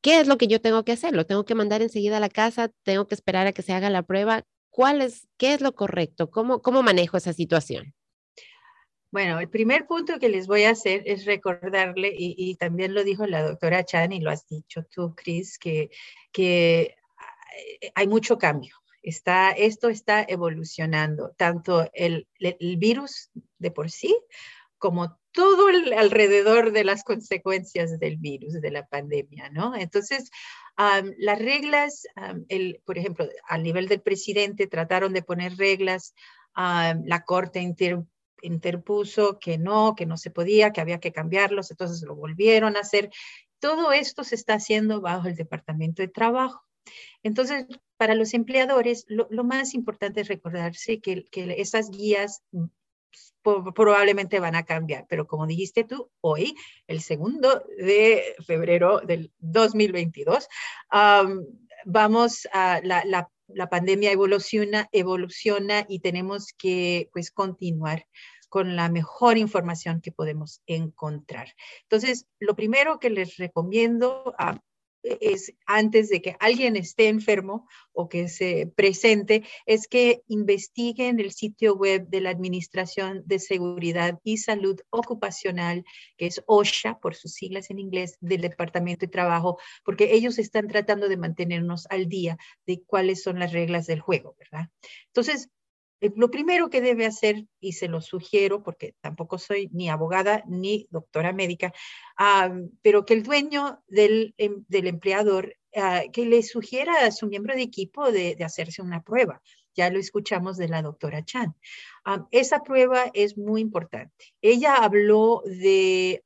¿qué es lo que yo tengo que hacer? ¿Lo tengo que mandar enseguida a la casa? ¿Tengo que esperar a que se haga la prueba? ¿Cuál es, qué es lo correcto? ¿Cómo, cómo manejo esa situación? Bueno, el primer punto que les voy a hacer es recordarle, y, también lo dijo la doctora Chan y lo has dicho tú, Chris, que, que hay mucho cambio. Está, esto está evolucionando, tanto el, el virus de por sí como todo el, alrededor de las consecuencias del virus, de la pandemia, ¿no? Entonces, las reglas, el, por ejemplo, a nivel del presidente trataron de poner reglas ah, la corte interpuso que no, que no se podía, que había que cambiarlos, entonces lo volvieron a hacer. Todo esto se está haciendo bajo el Departamento de Trabajo. Entonces, para los empleadores, lo, más importante es recordarse que, que esas guías probablemente van a cambiar, pero como dijiste tú, hoy, el segundo de febrero del 2022, vamos a la, la, la, pandemia evoluciona, evoluciona y tenemos que pues continuar con la mejor información que podemos encontrar. Entonces, lo primero que les recomiendo a es antes de que alguien esté enfermo o que se presente, es que investiguen el sitio web de la Administración de Seguridad y Salud Ocupacional, que es OSHA por sus siglas en inglés, del Departamento de Trabajo, porque ellos están tratando de mantenernos al día de cuáles son las reglas del juego, ¿verdad? Entonces, lo primero que debe hacer, y se lo sugiero porque tampoco soy ni abogada ni doctora médica, pero que el dueño del, em, empleador, ah, que le sugiera a su miembro de equipo de, hacerse una prueba. Ya lo escuchamos de la doctora Chan. esa prueba es muy importante. Ella habló de...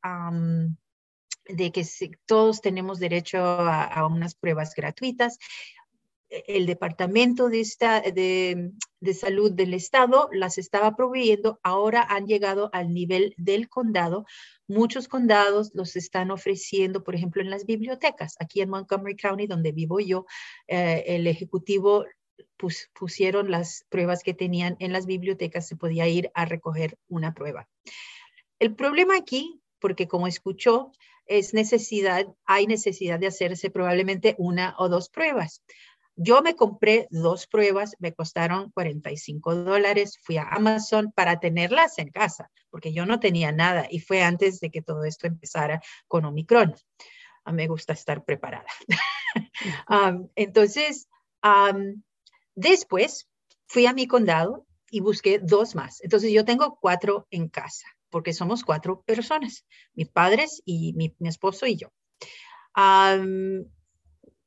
de que todos tenemos derecho a, unas pruebas gratuitas el Departamento de, esta, de, Salud del Estado las estaba proveyendo, ahora han llegado al nivel del condado. Muchos condados los están ofreciendo, por ejemplo, en las bibliotecas. Aquí en Montgomery County, donde vivo yo, eh, el Ejecutivo pusieron las pruebas que tenían en las bibliotecas, se podía ir a recoger una prueba. El problema aquí, porque como escuchó, es necesidad, hay necesidad de hacerse probablemente una o dos pruebas. Yo me compré dos pruebas, me costaron 45 dólares, fui a Amazon para tenerlas en casa, porque yo no tenía nada y fue antes de que todo esto empezara con Omicron. A me gusta estar preparada. entonces, después fui a mi condado y busqué dos más. Entonces yo tengo cuatro en casa, porque somos cuatro personas, mis padres y mi, esposo y yo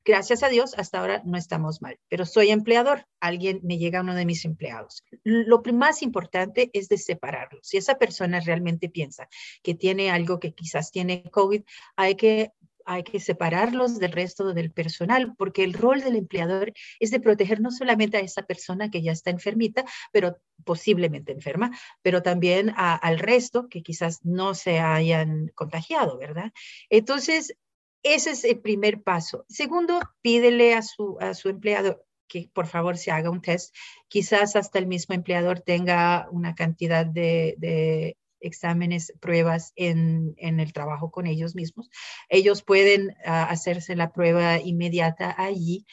gracias a Dios, hasta ahora no estamos mal, pero soy empleador, alguien me llega uno de mis empleados. Lo más importante es de separarlos. Si esa persona realmente piensa que tiene algo que quizás tiene COVID, hay que hay que separarlos del resto del personal, porque el rol del empleador es de proteger no solamente a esa persona que ya está enfermita, pero posiblemente enferma, pero también al resto que quizás no se hayan contagiado, ¿verdad? Entonces, ese es el primer paso. Segundo, pídele a su, a su empleado que por favor se haga un test. Quizás hasta el mismo empleador tenga una cantidad de, exámenes, pruebas en, el trabajo con ellos mismos. Ellos pueden ah, hacerse la prueba inmediata allí.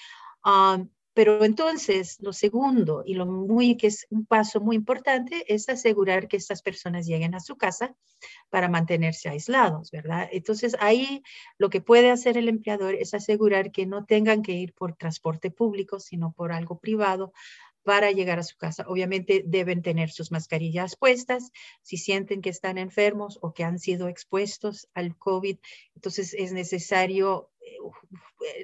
Um, pero entonces, lo segundo y lo muy que es un paso muy importante es asegurar que estas personas lleguen a su casa para mantenerse aislados, ¿verdad? Entonces, ahí lo que puede hacer el empleador es asegurar que no tengan que ir por transporte público, sino por algo privado para llegar a su casa. Obviamente deben tener sus mascarillas puestas si sienten que están enfermos o que han sido expuestos al COVID. Entonces es necesario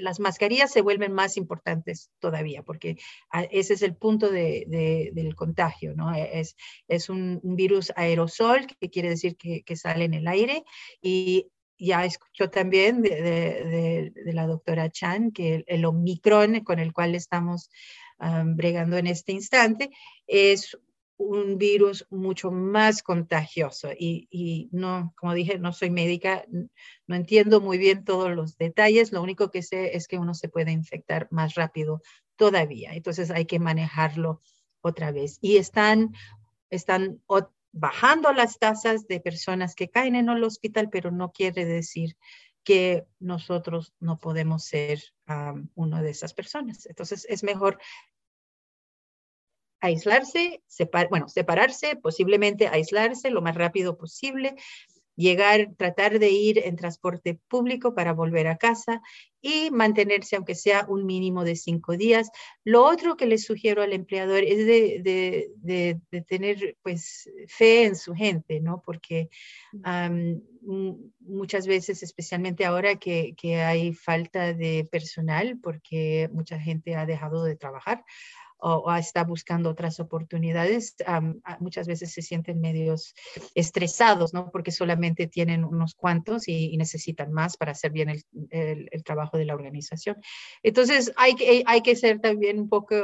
las mascarillas se vuelven más importantes todavía, porque ah, ese es el punto del contagio, ¿no? Es, es un, virus aerosol, que quiere decir que, sale en el aire, y ya escuchó también de, la doctora Chan que el, Omicron con el cual estamos bregando en este instante es un virus mucho más contagioso y, no, como dije, no soy médica, no entiendo muy bien todos los detalles, lo único que sé es que uno se puede infectar más rápido todavía, entonces hay que manejarlo otra vez. Y están, están bajando las tasas de personas que caen en el hospital, pero no quiere decir que nosotros no podemos ser una de esas personas. Entonces es mejor aislarse, bueno, separarse, posiblemente aislarse lo más rápido posible, llegar, tratar de ir en transporte público para volver a casa y mantenerse, aunque sea un mínimo de cinco días. Lo otro que le sugiero al empleador es de, de, tener pues fe en su gente, ¿no? Porque muchas veces, especialmente ahora que, que hay falta de personal, porque mucha gente ha dejado de trabajar, o, está buscando otras oportunidades, muchas veces se sienten medios estresados, ¿no? Porque solamente tienen unos cuantos y, necesitan más para hacer bien el, el, trabajo de la organización. Entonces, hay, hay que ser también un poco...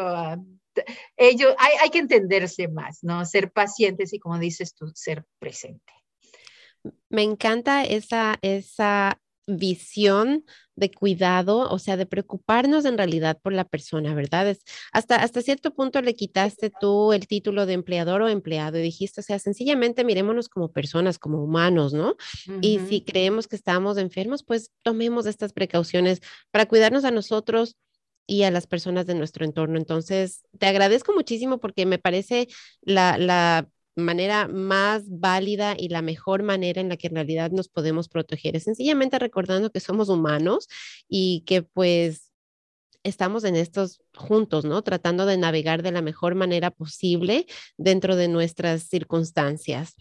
ello, hay, hay que entenderse más, ¿no? Ser pacientes y, como dices tú, ser presente. Me encanta esa, esa visión de cuidado, o sea, de preocuparnos en realidad por la persona, ¿verdad? Es, hasta, hasta cierto punto le quitaste tú el título de empleador o empleado y dijiste, o sea, sencillamente mirémonos como personas, como humanos, ¿no? Y si creemos que estamos enfermos, pues tomemos estas precauciones para cuidarnos a nosotros y a las personas de nuestro entorno. Entonces, te agradezco muchísimo porque me parece la, la manera más válida y la mejor manera en la que en realidad nos podemos proteger. Es sencillamente recordando que somos humanos y que pues estamos en estos juntos, ¿no? Tratando de navegar de la mejor manera posible dentro de nuestras circunstancias.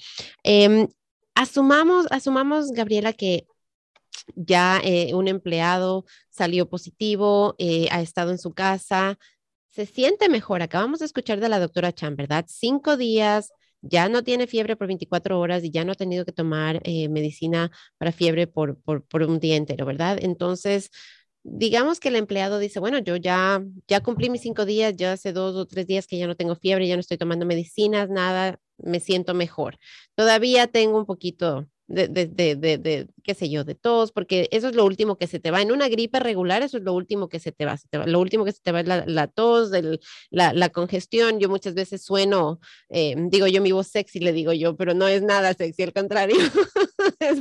Em, asumamos, asumamos, Gabriela, que ya eh, un empleado salió positivo, eh, ha estado en su casa, se siente mejor. Acabamos de escuchar de la doctora Chan, ¿verdad? Cinco días ya no tiene fiebre por 24 horas y ya no ha tenido que tomar eh, medicina para fiebre por, por, un día entero, ¿verdad? Entonces, digamos que el empleado dice, bueno, yo ya, ya cumplí mis cinco días, ya hace dos o tres días que ya no tengo fiebre, ya no estoy tomando medicinas, nada, me siento mejor. Todavía tengo un poquito de, de, de, de, qué sé yo, de tos, porque eso es lo último que se te va. En una gripe regular, eso es lo último que se te va. lo último que se te va es la, la tos, la, la, congestión. Yo muchas veces sueno, eh, digo yo mi voz sexy, le digo yo, pero no es nada sexy, al contrario, es,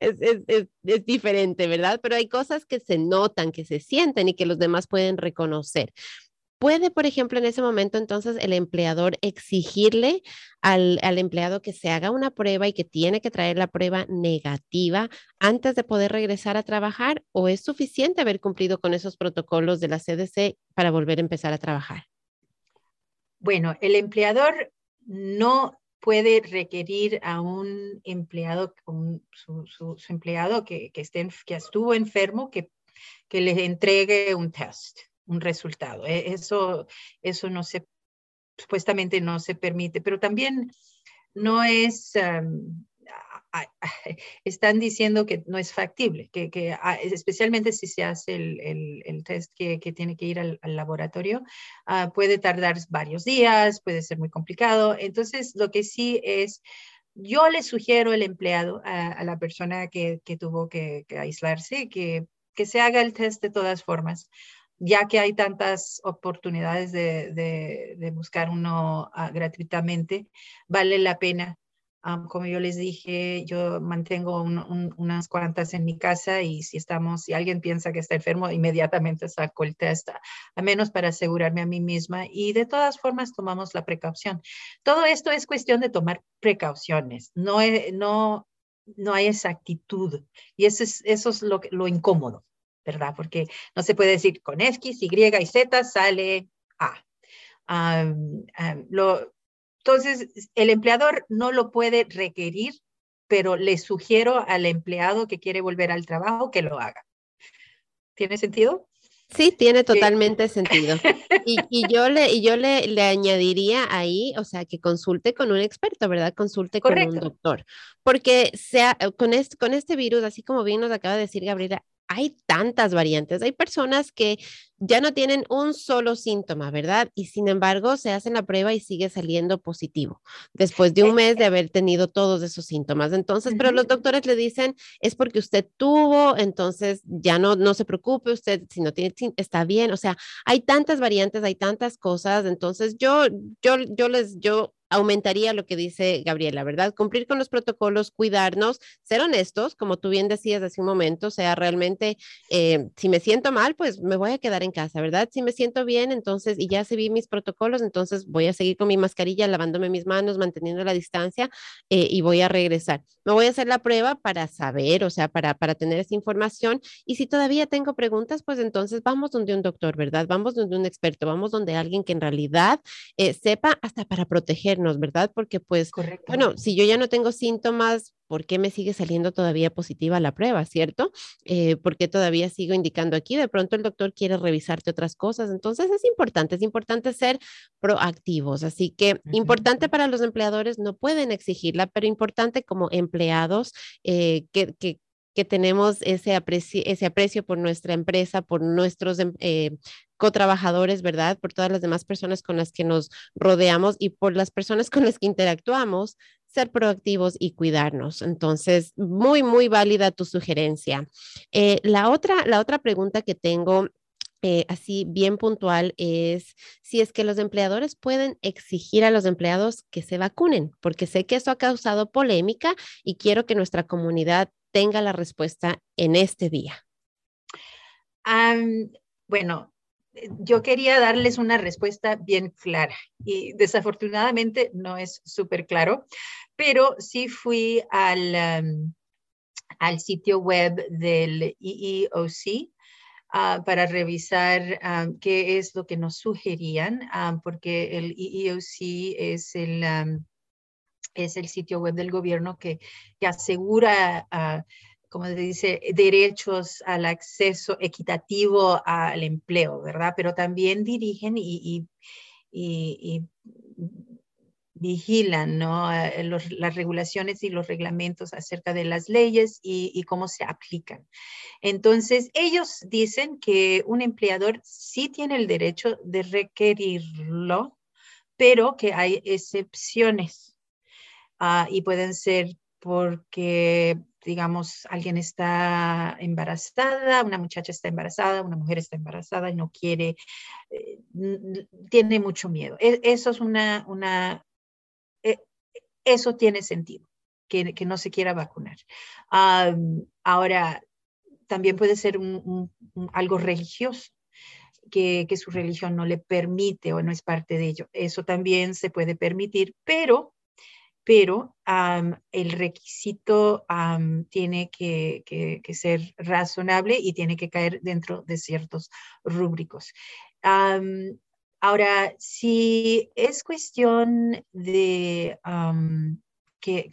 es, es, es diferente, ¿verdad? Pero hay cosas que se notan, que se sienten y que los demás pueden reconocer. Puede, por ejemplo, en ese momento entonces el empleador exigirle al, empleado que se haga una prueba y que tiene que traer la prueba negativa antes de poder regresar a trabajar o es suficiente haber cumplido con esos protocolos de la CDC para volver a empezar a trabajar? Bueno, el empleador no puede requerir a un empleado, su, empleado que, esté, que estuvo enfermo, que, que le entregue un test un resultado. E, eso, eso no se, supuestamente no se permite, pero también no es, están diciendo que no es factible, que, que especialmente si se hace el, el, test que, que, tiene que ir al, laboratorio, ah, puede tardar varios días, puede ser muy complicado. Entonces, lo que sí es, yo le sugiero al empleado, a, la persona que, que tuvo que, aislarse, que se haga el test de todas formas ya que hay tantas oportunidades de, buscar uno ah, gratuitamente, vale la pena. como yo les dije, yo mantengo unas cuantas en mi casa y si estamos, si alguien piensa que está enfermo, inmediatamente saco el test, a menos para asegurarme a mí misma. Y de todas formas tomamos la precaución. Todo esto es cuestión de tomar precauciones. No, no, no hay exactitud. Y eso es, eso es lo incómodo. ¿Verdad? Porque no se puede decir con X, Y y Z sale A. lo, entonces, el empleador no lo puede requerir, pero le sugiero al empleado que quiere volver al trabajo que lo haga. ¿Tiene sentido? Sí, tiene totalmente sentido. Y, y, yo, le, y yo le, le, añadiría ahí, o sea, que consulte con un experto, ¿verdad? Consulte con un doctor. Porque sea, con, este, con este virus, así como bien nos acaba de decir Gabriela, hay tantas variantes. Hay personas que ya no tienen un solo síntoma, ¿verdad? Y sin embargo se hacen la prueba y sigue saliendo positivo después de un mes de haber tenido todos esos síntomas. Entonces, pero los doctores le dicen, es porque usted tuvo, entonces ya no, no se preocupe usted, si no tiene, está bien. O sea, hay tantas variantes, hay tantas cosas. Entonces, yo, yo, yo les, yo aumentaría lo que dice Gabriela, ¿verdad? Cumplir con los protocolos, cuidarnos, ser honestos, como tú bien decías hace un momento, o sea, realmente, eh, si me siento mal, pues me voy a quedar en casa, ¿verdad? Si me siento bien, entonces, y ya seguí mis protocolos, entonces voy a seguir con mi mascarilla, lavándome mis manos, manteniendo la distancia eh, y voy a regresar. Me voy a hacer la prueba para saber, o sea, para, para tener esa información. Y si todavía tengo preguntas, pues entonces vamos donde un doctor, ¿verdad? Vamos donde un experto, vamos donde alguien que en realidad eh, sepa hasta para protegernos ¿verdad? Porque pues, bueno, si yo ya no tengo síntomas, ¿por qué me sigue saliendo todavía positiva la prueba, cierto? Eh, ¿Por qué todavía sigo indicando aquí? De pronto el doctor quiere revisarte otras cosas. Entonces es importante, es importante ser proactivos. Así que importante para los empleadores, no pueden exigirla, pero importante como empleados eh, que, que que tenemos ese aprecio, ese aprecio por nuestra empresa, por nuestros em, eh, cotrabajadores, ¿verdad? Por todas las demás personas con las que nos rodeamos y por las personas con las que interactuamos, ser proactivos y cuidarnos. Entonces, muy, muy válida tu sugerencia. Eh, la, otra, la otra pregunta que tengo eh, así bien puntual es si es que los empleadores pueden exigir a los empleados que se vacunen, porque sé que eso ha causado polémica y quiero que nuestra comunidad tenga la respuesta en este día. bueno, yo quería darles una respuesta bien clara y desafortunadamente no es súper claro, pero sí fui al, al sitio web del EEOC ah, para revisar qué es lo que nos sugerían, porque el EEOC es el es el sitio web del gobierno que, asegura, uh, como se dice, derechos al acceso equitativo al empleo, ¿verdad? Pero también dirigen y, vigilan ¿no? Eh, las regulaciones y los reglamentos acerca de las leyes y, cómo se aplican. Entonces, ellos dicen que un empleador sí tiene el derecho de requerirlo, pero que hay excepciones. Ah, y pueden ser porque, digamos, alguien está embarazada, una muchacha está embarazada, una mujer está embarazada y no quiere, eh, tiene mucho miedo. E, eso es una, una e, eso tiene sentido, que, que, no se quiera vacunar. ahora, también puede ser algo religioso. Que, que, su religión no le permite o no es parte de ello. Eso también se puede permitir, pero pero el requisito tiene que, ser razonable y tiene que caer dentro de ciertos rúbricos. ahora, si es cuestión de que,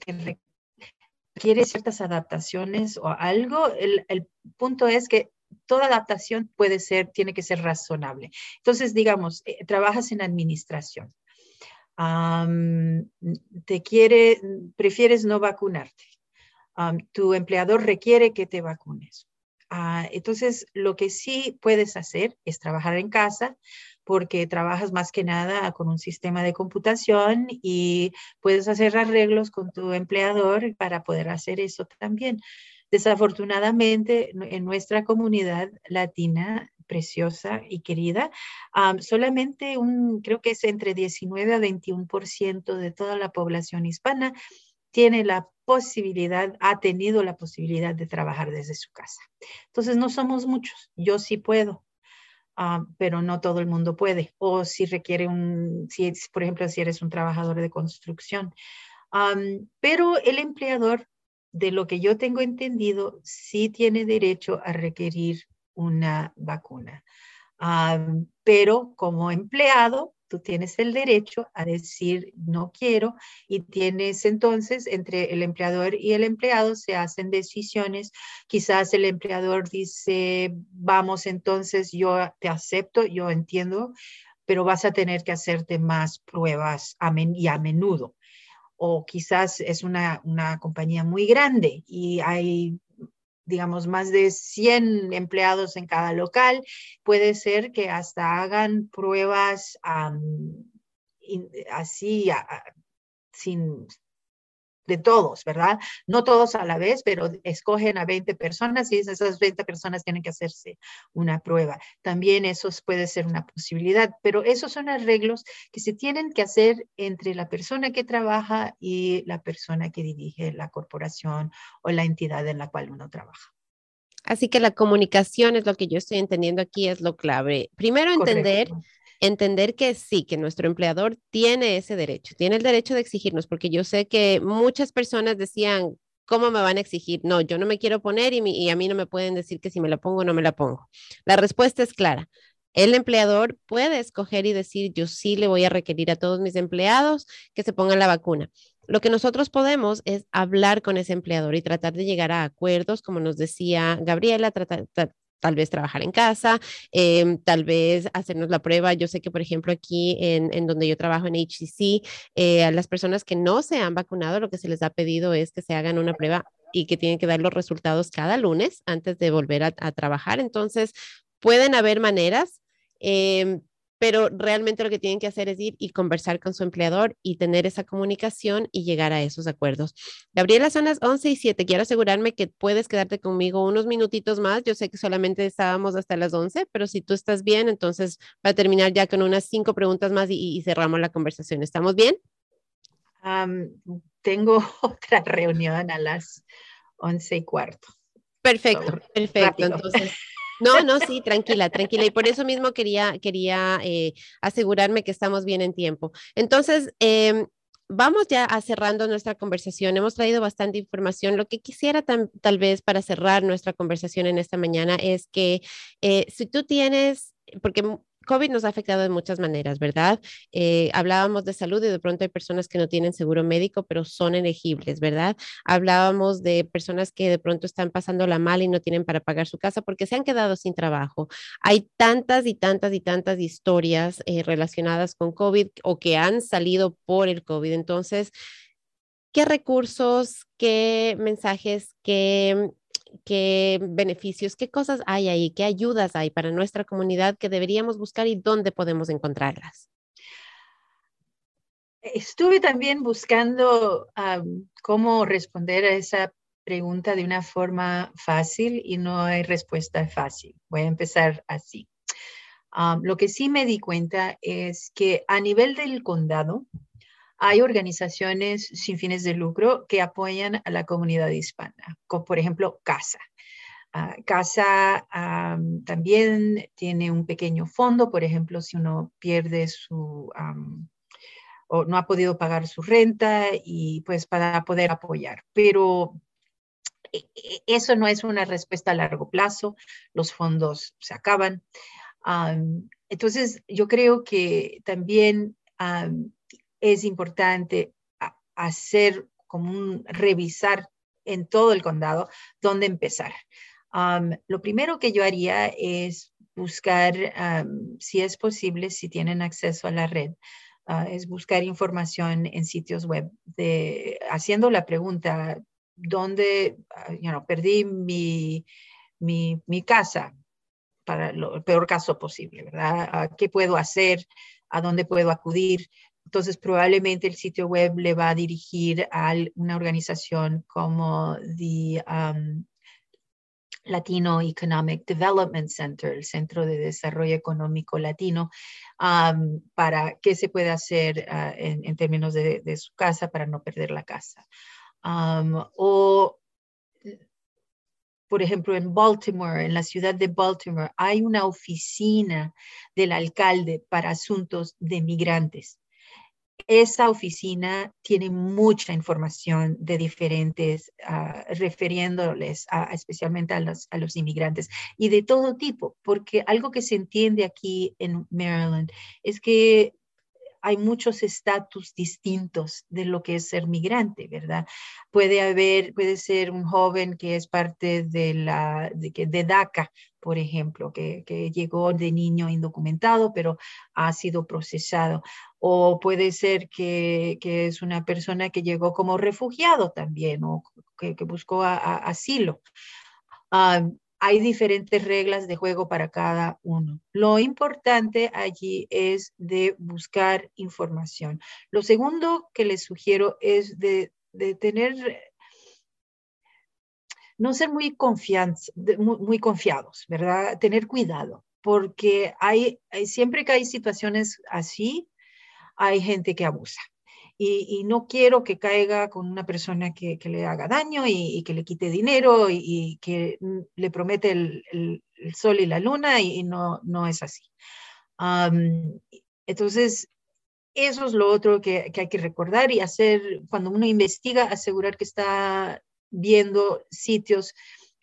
requiere ciertas adaptaciones o algo, el, punto es que toda adaptación puede ser, tiene que ser razonable. Entonces, digamos, eh, trabajas en administración te quiere, prefieres no vacunarte. tu empleador requiere que te vacunes. Ah, entonces, lo que sí puedes hacer es trabajar en casa porque trabajas más que nada con un sistema de computación y puedes hacer arreglos con tu empleador para poder hacer eso también. Desafortunadamente, en nuestra comunidad latina preciosa y querida, solamente un, creo que es entre 19 a 21% de toda la población hispana tiene la posibilidad, ha tenido la posibilidad de trabajar desde su casa. Entonces, no somos muchos, yo sí puedo, pero no todo el mundo puede. O si requiere un, si, por ejemplo, si eres un trabajador de construcción. pero el empleador, de lo que yo tengo entendido, sí tiene derecho a requerir una vacuna. pero como empleado, tú tienes el derecho a decir no quiero y tienes entonces entre el empleador y el empleado se hacen decisiones. Quizás el empleador dice, vamos entonces, yo te acepto, yo entiendo, pero vas a tener que hacerte más pruebas y a menudo. O quizás es una, una compañía muy grande y hay digamos, más de 100 empleados en cada local, puede ser que hasta hagan pruebas así, sin, de todos, ¿verdad? No todos a la vez, pero escogen a 20 personas y esas 20 personas tienen que hacerse una prueba. También eso puede ser una posibilidad, pero esos son arreglos que se tienen que hacer entre la persona que trabaja y la persona que dirige la corporación o la entidad en la cual uno trabaja. Así que la comunicación es lo que yo estoy entendiendo aquí, es lo clave. Primero entender entender que sí, que nuestro empleador tiene ese derecho, tiene el derecho de exigirnos, porque yo sé que muchas personas decían, ¿cómo me van a exigir? No, yo no me quiero poner y, a mí no me pueden decir que si me la pongo o no me la pongo. La respuesta es clara. El empleador puede escoger y decir, yo sí le voy a requerir a todos mis empleados que se pongan la vacuna. lo que nosotros podemos es hablar con ese empleador y tratar de llegar a acuerdos, como nos decía Gabriela, tratar, tal vez trabajar en casa, em, tal vez hacernos la prueba. Yo sé que, por ejemplo, aquí en, donde yo trabajo en HCC, eh, a las personas que no se han vacunado, lo que se les ha pedido es que se hagan una prueba y que tienen que dar los resultados cada lunes antes de volver a, trabajar. Entonces, pueden haber maneras. Eh, pero realmente lo que tienen que hacer es ir y conversar con su empleador y tener esa comunicación y llegar a esos acuerdos. Gabriela, son las 11 y 7. Quiero asegurarme que puedes quedarte conmigo unos minutitos más. Yo sé que solamente estábamos hasta las 11, pero si tú estás bien, entonces va a terminar ya con unas cinco preguntas más y, y cerramos la conversación. ¿Estamos bien? Um, tengo otra reunión a las 11 y cuarto. Perfecto, perfecto. Rápido. Entonces, no, no, sí, tranquila, tranquila. Y por eso mismo quería, quería eh, asegurarme que estamos bien en tiempo. Entonces, eh, vamos ya a cerrando nuestra conversación. Hemos traído bastante información. Lo que quisiera tal vez para cerrar nuestra conversación en esta mañana es que eh, si tú tienes, porque COVID nos ha afectado de muchas maneras, ¿verdad? Eh, hablábamos de salud y de pronto hay personas que no tienen seguro médico, pero son elegibles, ¿verdad? Hablábamos de personas que de pronto están pasando la mal y no tienen para pagar su casa porque se han quedado sin trabajo. Hay tantas y tantas y tantas historias eh, relacionadas con COVID o que han salido por el COVID. Entonces, ¿qué recursos, qué mensajes, qué qué beneficios, qué cosas hay ahí, qué ayudas hay para nuestra comunidad que deberíamos buscar y dónde podemos encontrarlas. Estuve también buscando cómo responder a esa pregunta de una forma fácil y no hay respuesta fácil. Voy a empezar así. Lo que sí me di cuenta es que a nivel del condado, hay organizaciones sin fines de lucro que apoyan a la comunidad hispana, como por ejemplo CASA. Uh, CASA um, también tiene un pequeño fondo, por ejemplo, si uno pierde su um, o no ha podido pagar su renta y pues para poder apoyar. Pero e, e, eso no es una respuesta a largo plazo, los fondos se acaban. Entonces, yo creo que también es importante hacer como un revisar en todo el condado dónde empezar. Um, lo primero que yo haría es buscar, um, si es posible, si tienen acceso a la red, uh, es buscar información en sitios web, de, haciendo la pregunta, ¿dónde, uh, you know, perdí mi, mi, mi, casa? Para lo, el peor caso posible, ¿verdad? Uh, ¿Qué puedo hacer? ¿A dónde puedo acudir? Entonces, probablemente el sitio web le va a dirigir a una organización como the um, Latino Economic Development Center, el Centro de Desarrollo Económico Latino, um, para qué se puede hacer uh, en, términos de, de, su casa para no perder la casa. Um, o, por ejemplo, en Baltimore, en la ciudad de Baltimore, hay una oficina del alcalde para asuntos de migrantes esa oficina tiene mucha información de diferentes, uh, refiriéndoles a, especialmente a los, a los inmigrantes y de todo tipo, porque algo que se entiende aquí en Maryland es que hay muchos estatus distintos de lo que es ser migrante, ¿verdad? Puede haber, puede ser un joven que es parte de la, de, de DACA, por ejemplo, que, que, llegó de niño indocumentado, pero ha sido procesado. O puede ser que, que es una persona que llegó como refugiado también, o que, que buscó a, a, asilo. Um, hay diferentes reglas de juego para cada uno. Lo importante allí es de buscar información. Lo segundo que les sugiero es de, de tener, no ser muy, muy, muy, confiados, ¿verdad? Tener cuidado, porque hay, hay, siempre que hay situaciones así, hay gente que abusa y, y, no quiero que caiga con una persona que, que le haga daño y, y, que le quite dinero y, y que le promete el, el, el, sol y la luna y, no, no es así. Um, entonces, eso es lo otro que, que, hay que recordar y hacer, cuando uno investiga, asegurar que está viendo sitios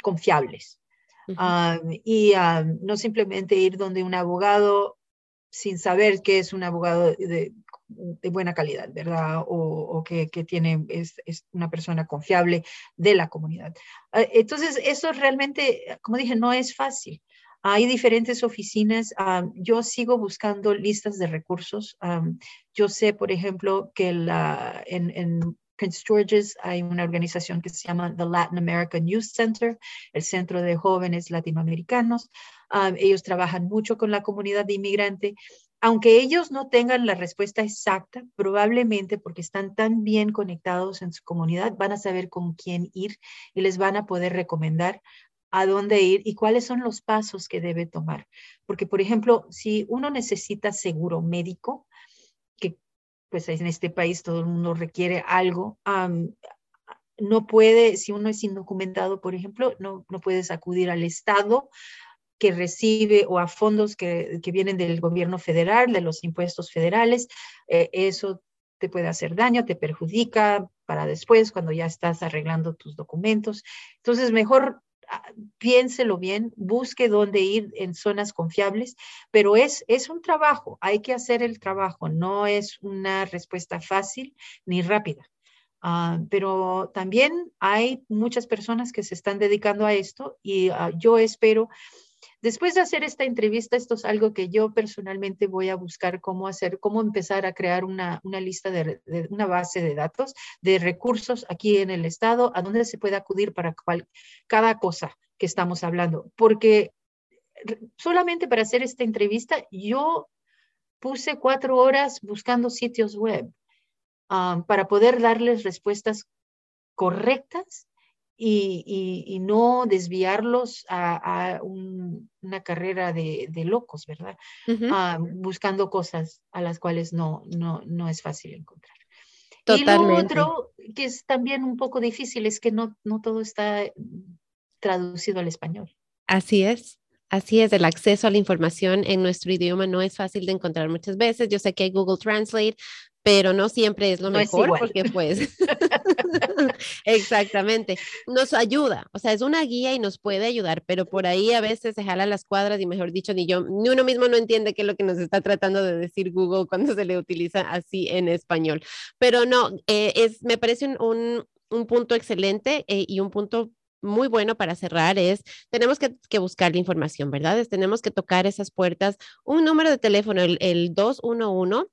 confiables. Uh -huh. um, y um, no simplemente ir donde un abogado sin saber qué es un abogado de, de buena calidad, ¿verdad? O, que, tiene, es, una persona confiable de la comunidad. Ah, entonces, eso realmente, como dije, no es fácil. Hay diferentes oficinas. Ah, yo sigo buscando listas de recursos. Ah, yo sé, por ejemplo, que en, Prince George's hay una organización que se llama the Latin American Youth Center, el Centro de Jóvenes Latinoamericanos. ellos trabajan mucho con la comunidad de inmigrante aunque ellos no tengan la respuesta exacta, probablemente porque están tan bien conectados en su comunidad, van a saber con quién ir y les van a poder recomendar a dónde ir y cuáles son los pasos que debe tomar. Porque, por ejemplo, si uno necesita seguro médico, que pues en este país todo el mundo requiere algo, no puede, si uno es indocumentado, por ejemplo, no, no puedes acudir al Estado que recibe o a fondos que, vienen del gobierno federal, de los impuestos federales, eh, eso te puede hacer daño, te perjudica para después cuando ya estás arreglando tus documentos. Entonces, mejor ah, piénselo bien, busque dónde ir en zonas confiables, pero es, es un trabajo, hay que hacer el trabajo, no es una respuesta fácil ni rápida. Ah, pero también hay muchas personas que se están dedicando a esto y ah, yo espero Después de hacer esta entrevista, esto es algo que yo personalmente voy a buscar cómo hacer, cómo empezar a crear una, lista de, una base de datos de recursos aquí en el estado, a donde se puede acudir para cada cosa que estamos hablando. Porque solamente para hacer esta entrevista, yo puse cuatro horas buscando sitios web ah, para poder darles respuestas correctas y, no desviarlos a, una carrera de, locos, ¿verdad? Ah, buscando cosas a las cuales no, no, no es fácil encontrar. Totalmente. Y lo otro que es también un poco difícil es que no, no todo está traducido al español. Así es. Así es, el acceso a la información en nuestro idioma no es fácil de encontrar muchas veces. Yo sé que hay Google Translate, pero no siempre es lo mejor porque pues exactamente nos ayuda, o sea, es una guía y nos puede ayudar, pero por ahí a veces se jala las cuadras y mejor dicho ni yo ni uno mismo no entiende qué es lo que nos está tratando de decir Google cuando se le utiliza así en español. Pero no, eh, es me parece un, un, punto excelente eh, y un punto muy bueno para cerrar es, tenemos que, que, buscar la información, ¿verdad? tenemos que tocar esas puertas. Un número de teléfono, el, el 211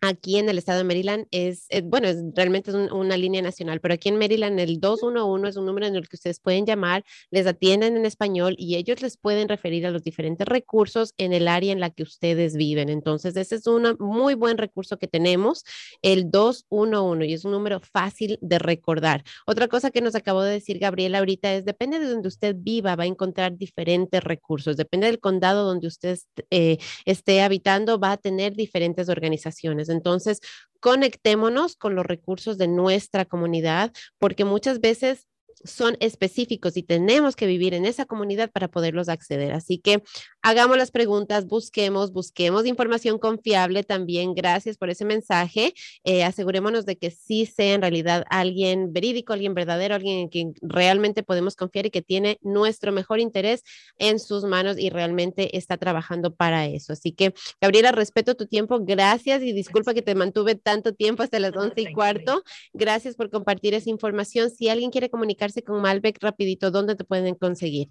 aquí en el estado de Maryland es, eh, bueno, es, realmente es una línea nacional, pero aquí en Maryland el 211 es un número en el que ustedes pueden llamar, les atienden en español y ellos les pueden referir a los diferentes recursos en el área en la que ustedes viven. Entonces, ese es un muy buen recurso que tenemos, el 211, y es un número fácil de recordar. Otra cosa que nos acabó de decir Gabriela ahorita es, depende de donde usted viva, va a encontrar diferentes recursos, depende del condado donde usted eh, esté habitando, va a tener diferentes organizaciones. Entonces, conectémonos con los recursos de nuestra comunidad, porque muchas veces son específicos y tenemos que vivir en esa comunidad para poderlos acceder. Así que hagamos las preguntas, busquemos, busquemos información confiable también. Gracias por ese mensaje. Eh, asegurémonos de que sí sea en realidad alguien verídico, alguien verdadero, alguien en quien realmente podemos confiar y que tiene nuestro mejor interés en sus manos y realmente está trabajando para eso. Así que, Gabriela, respeto tu tiempo. Gracias y disculpa que te mantuve tanto tiempo hasta las once y cuarto. Gracias por compartir esa información. Si alguien quiere comunicar con Malbec rapidito, ¿dónde te pueden conseguir?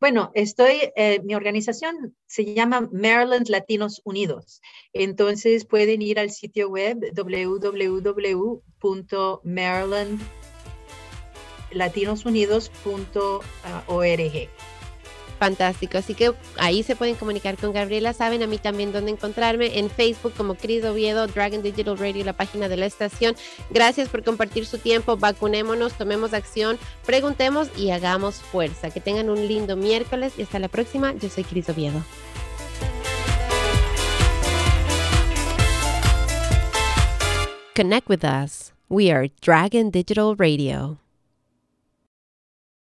Bueno, estoy, eh, mi organización se llama Maryland Latinos Unidos. Entonces pueden ir al sitio web www.marylandlatinosunidos.org. Fantástico. Así que ahí se pueden comunicar con Gabriela. Saben a mí también dónde encontrarme en Facebook como Cris Oviedo, Dragon Digital Radio, la página de la estación. Gracias por compartir su tiempo. Vacunémonos, tomemos acción, preguntemos y hagamos fuerza. Que tengan un lindo miércoles y hasta la próxima. Yo soy Cris Oviedo. Connect with us. We are Dragon Digital Radio.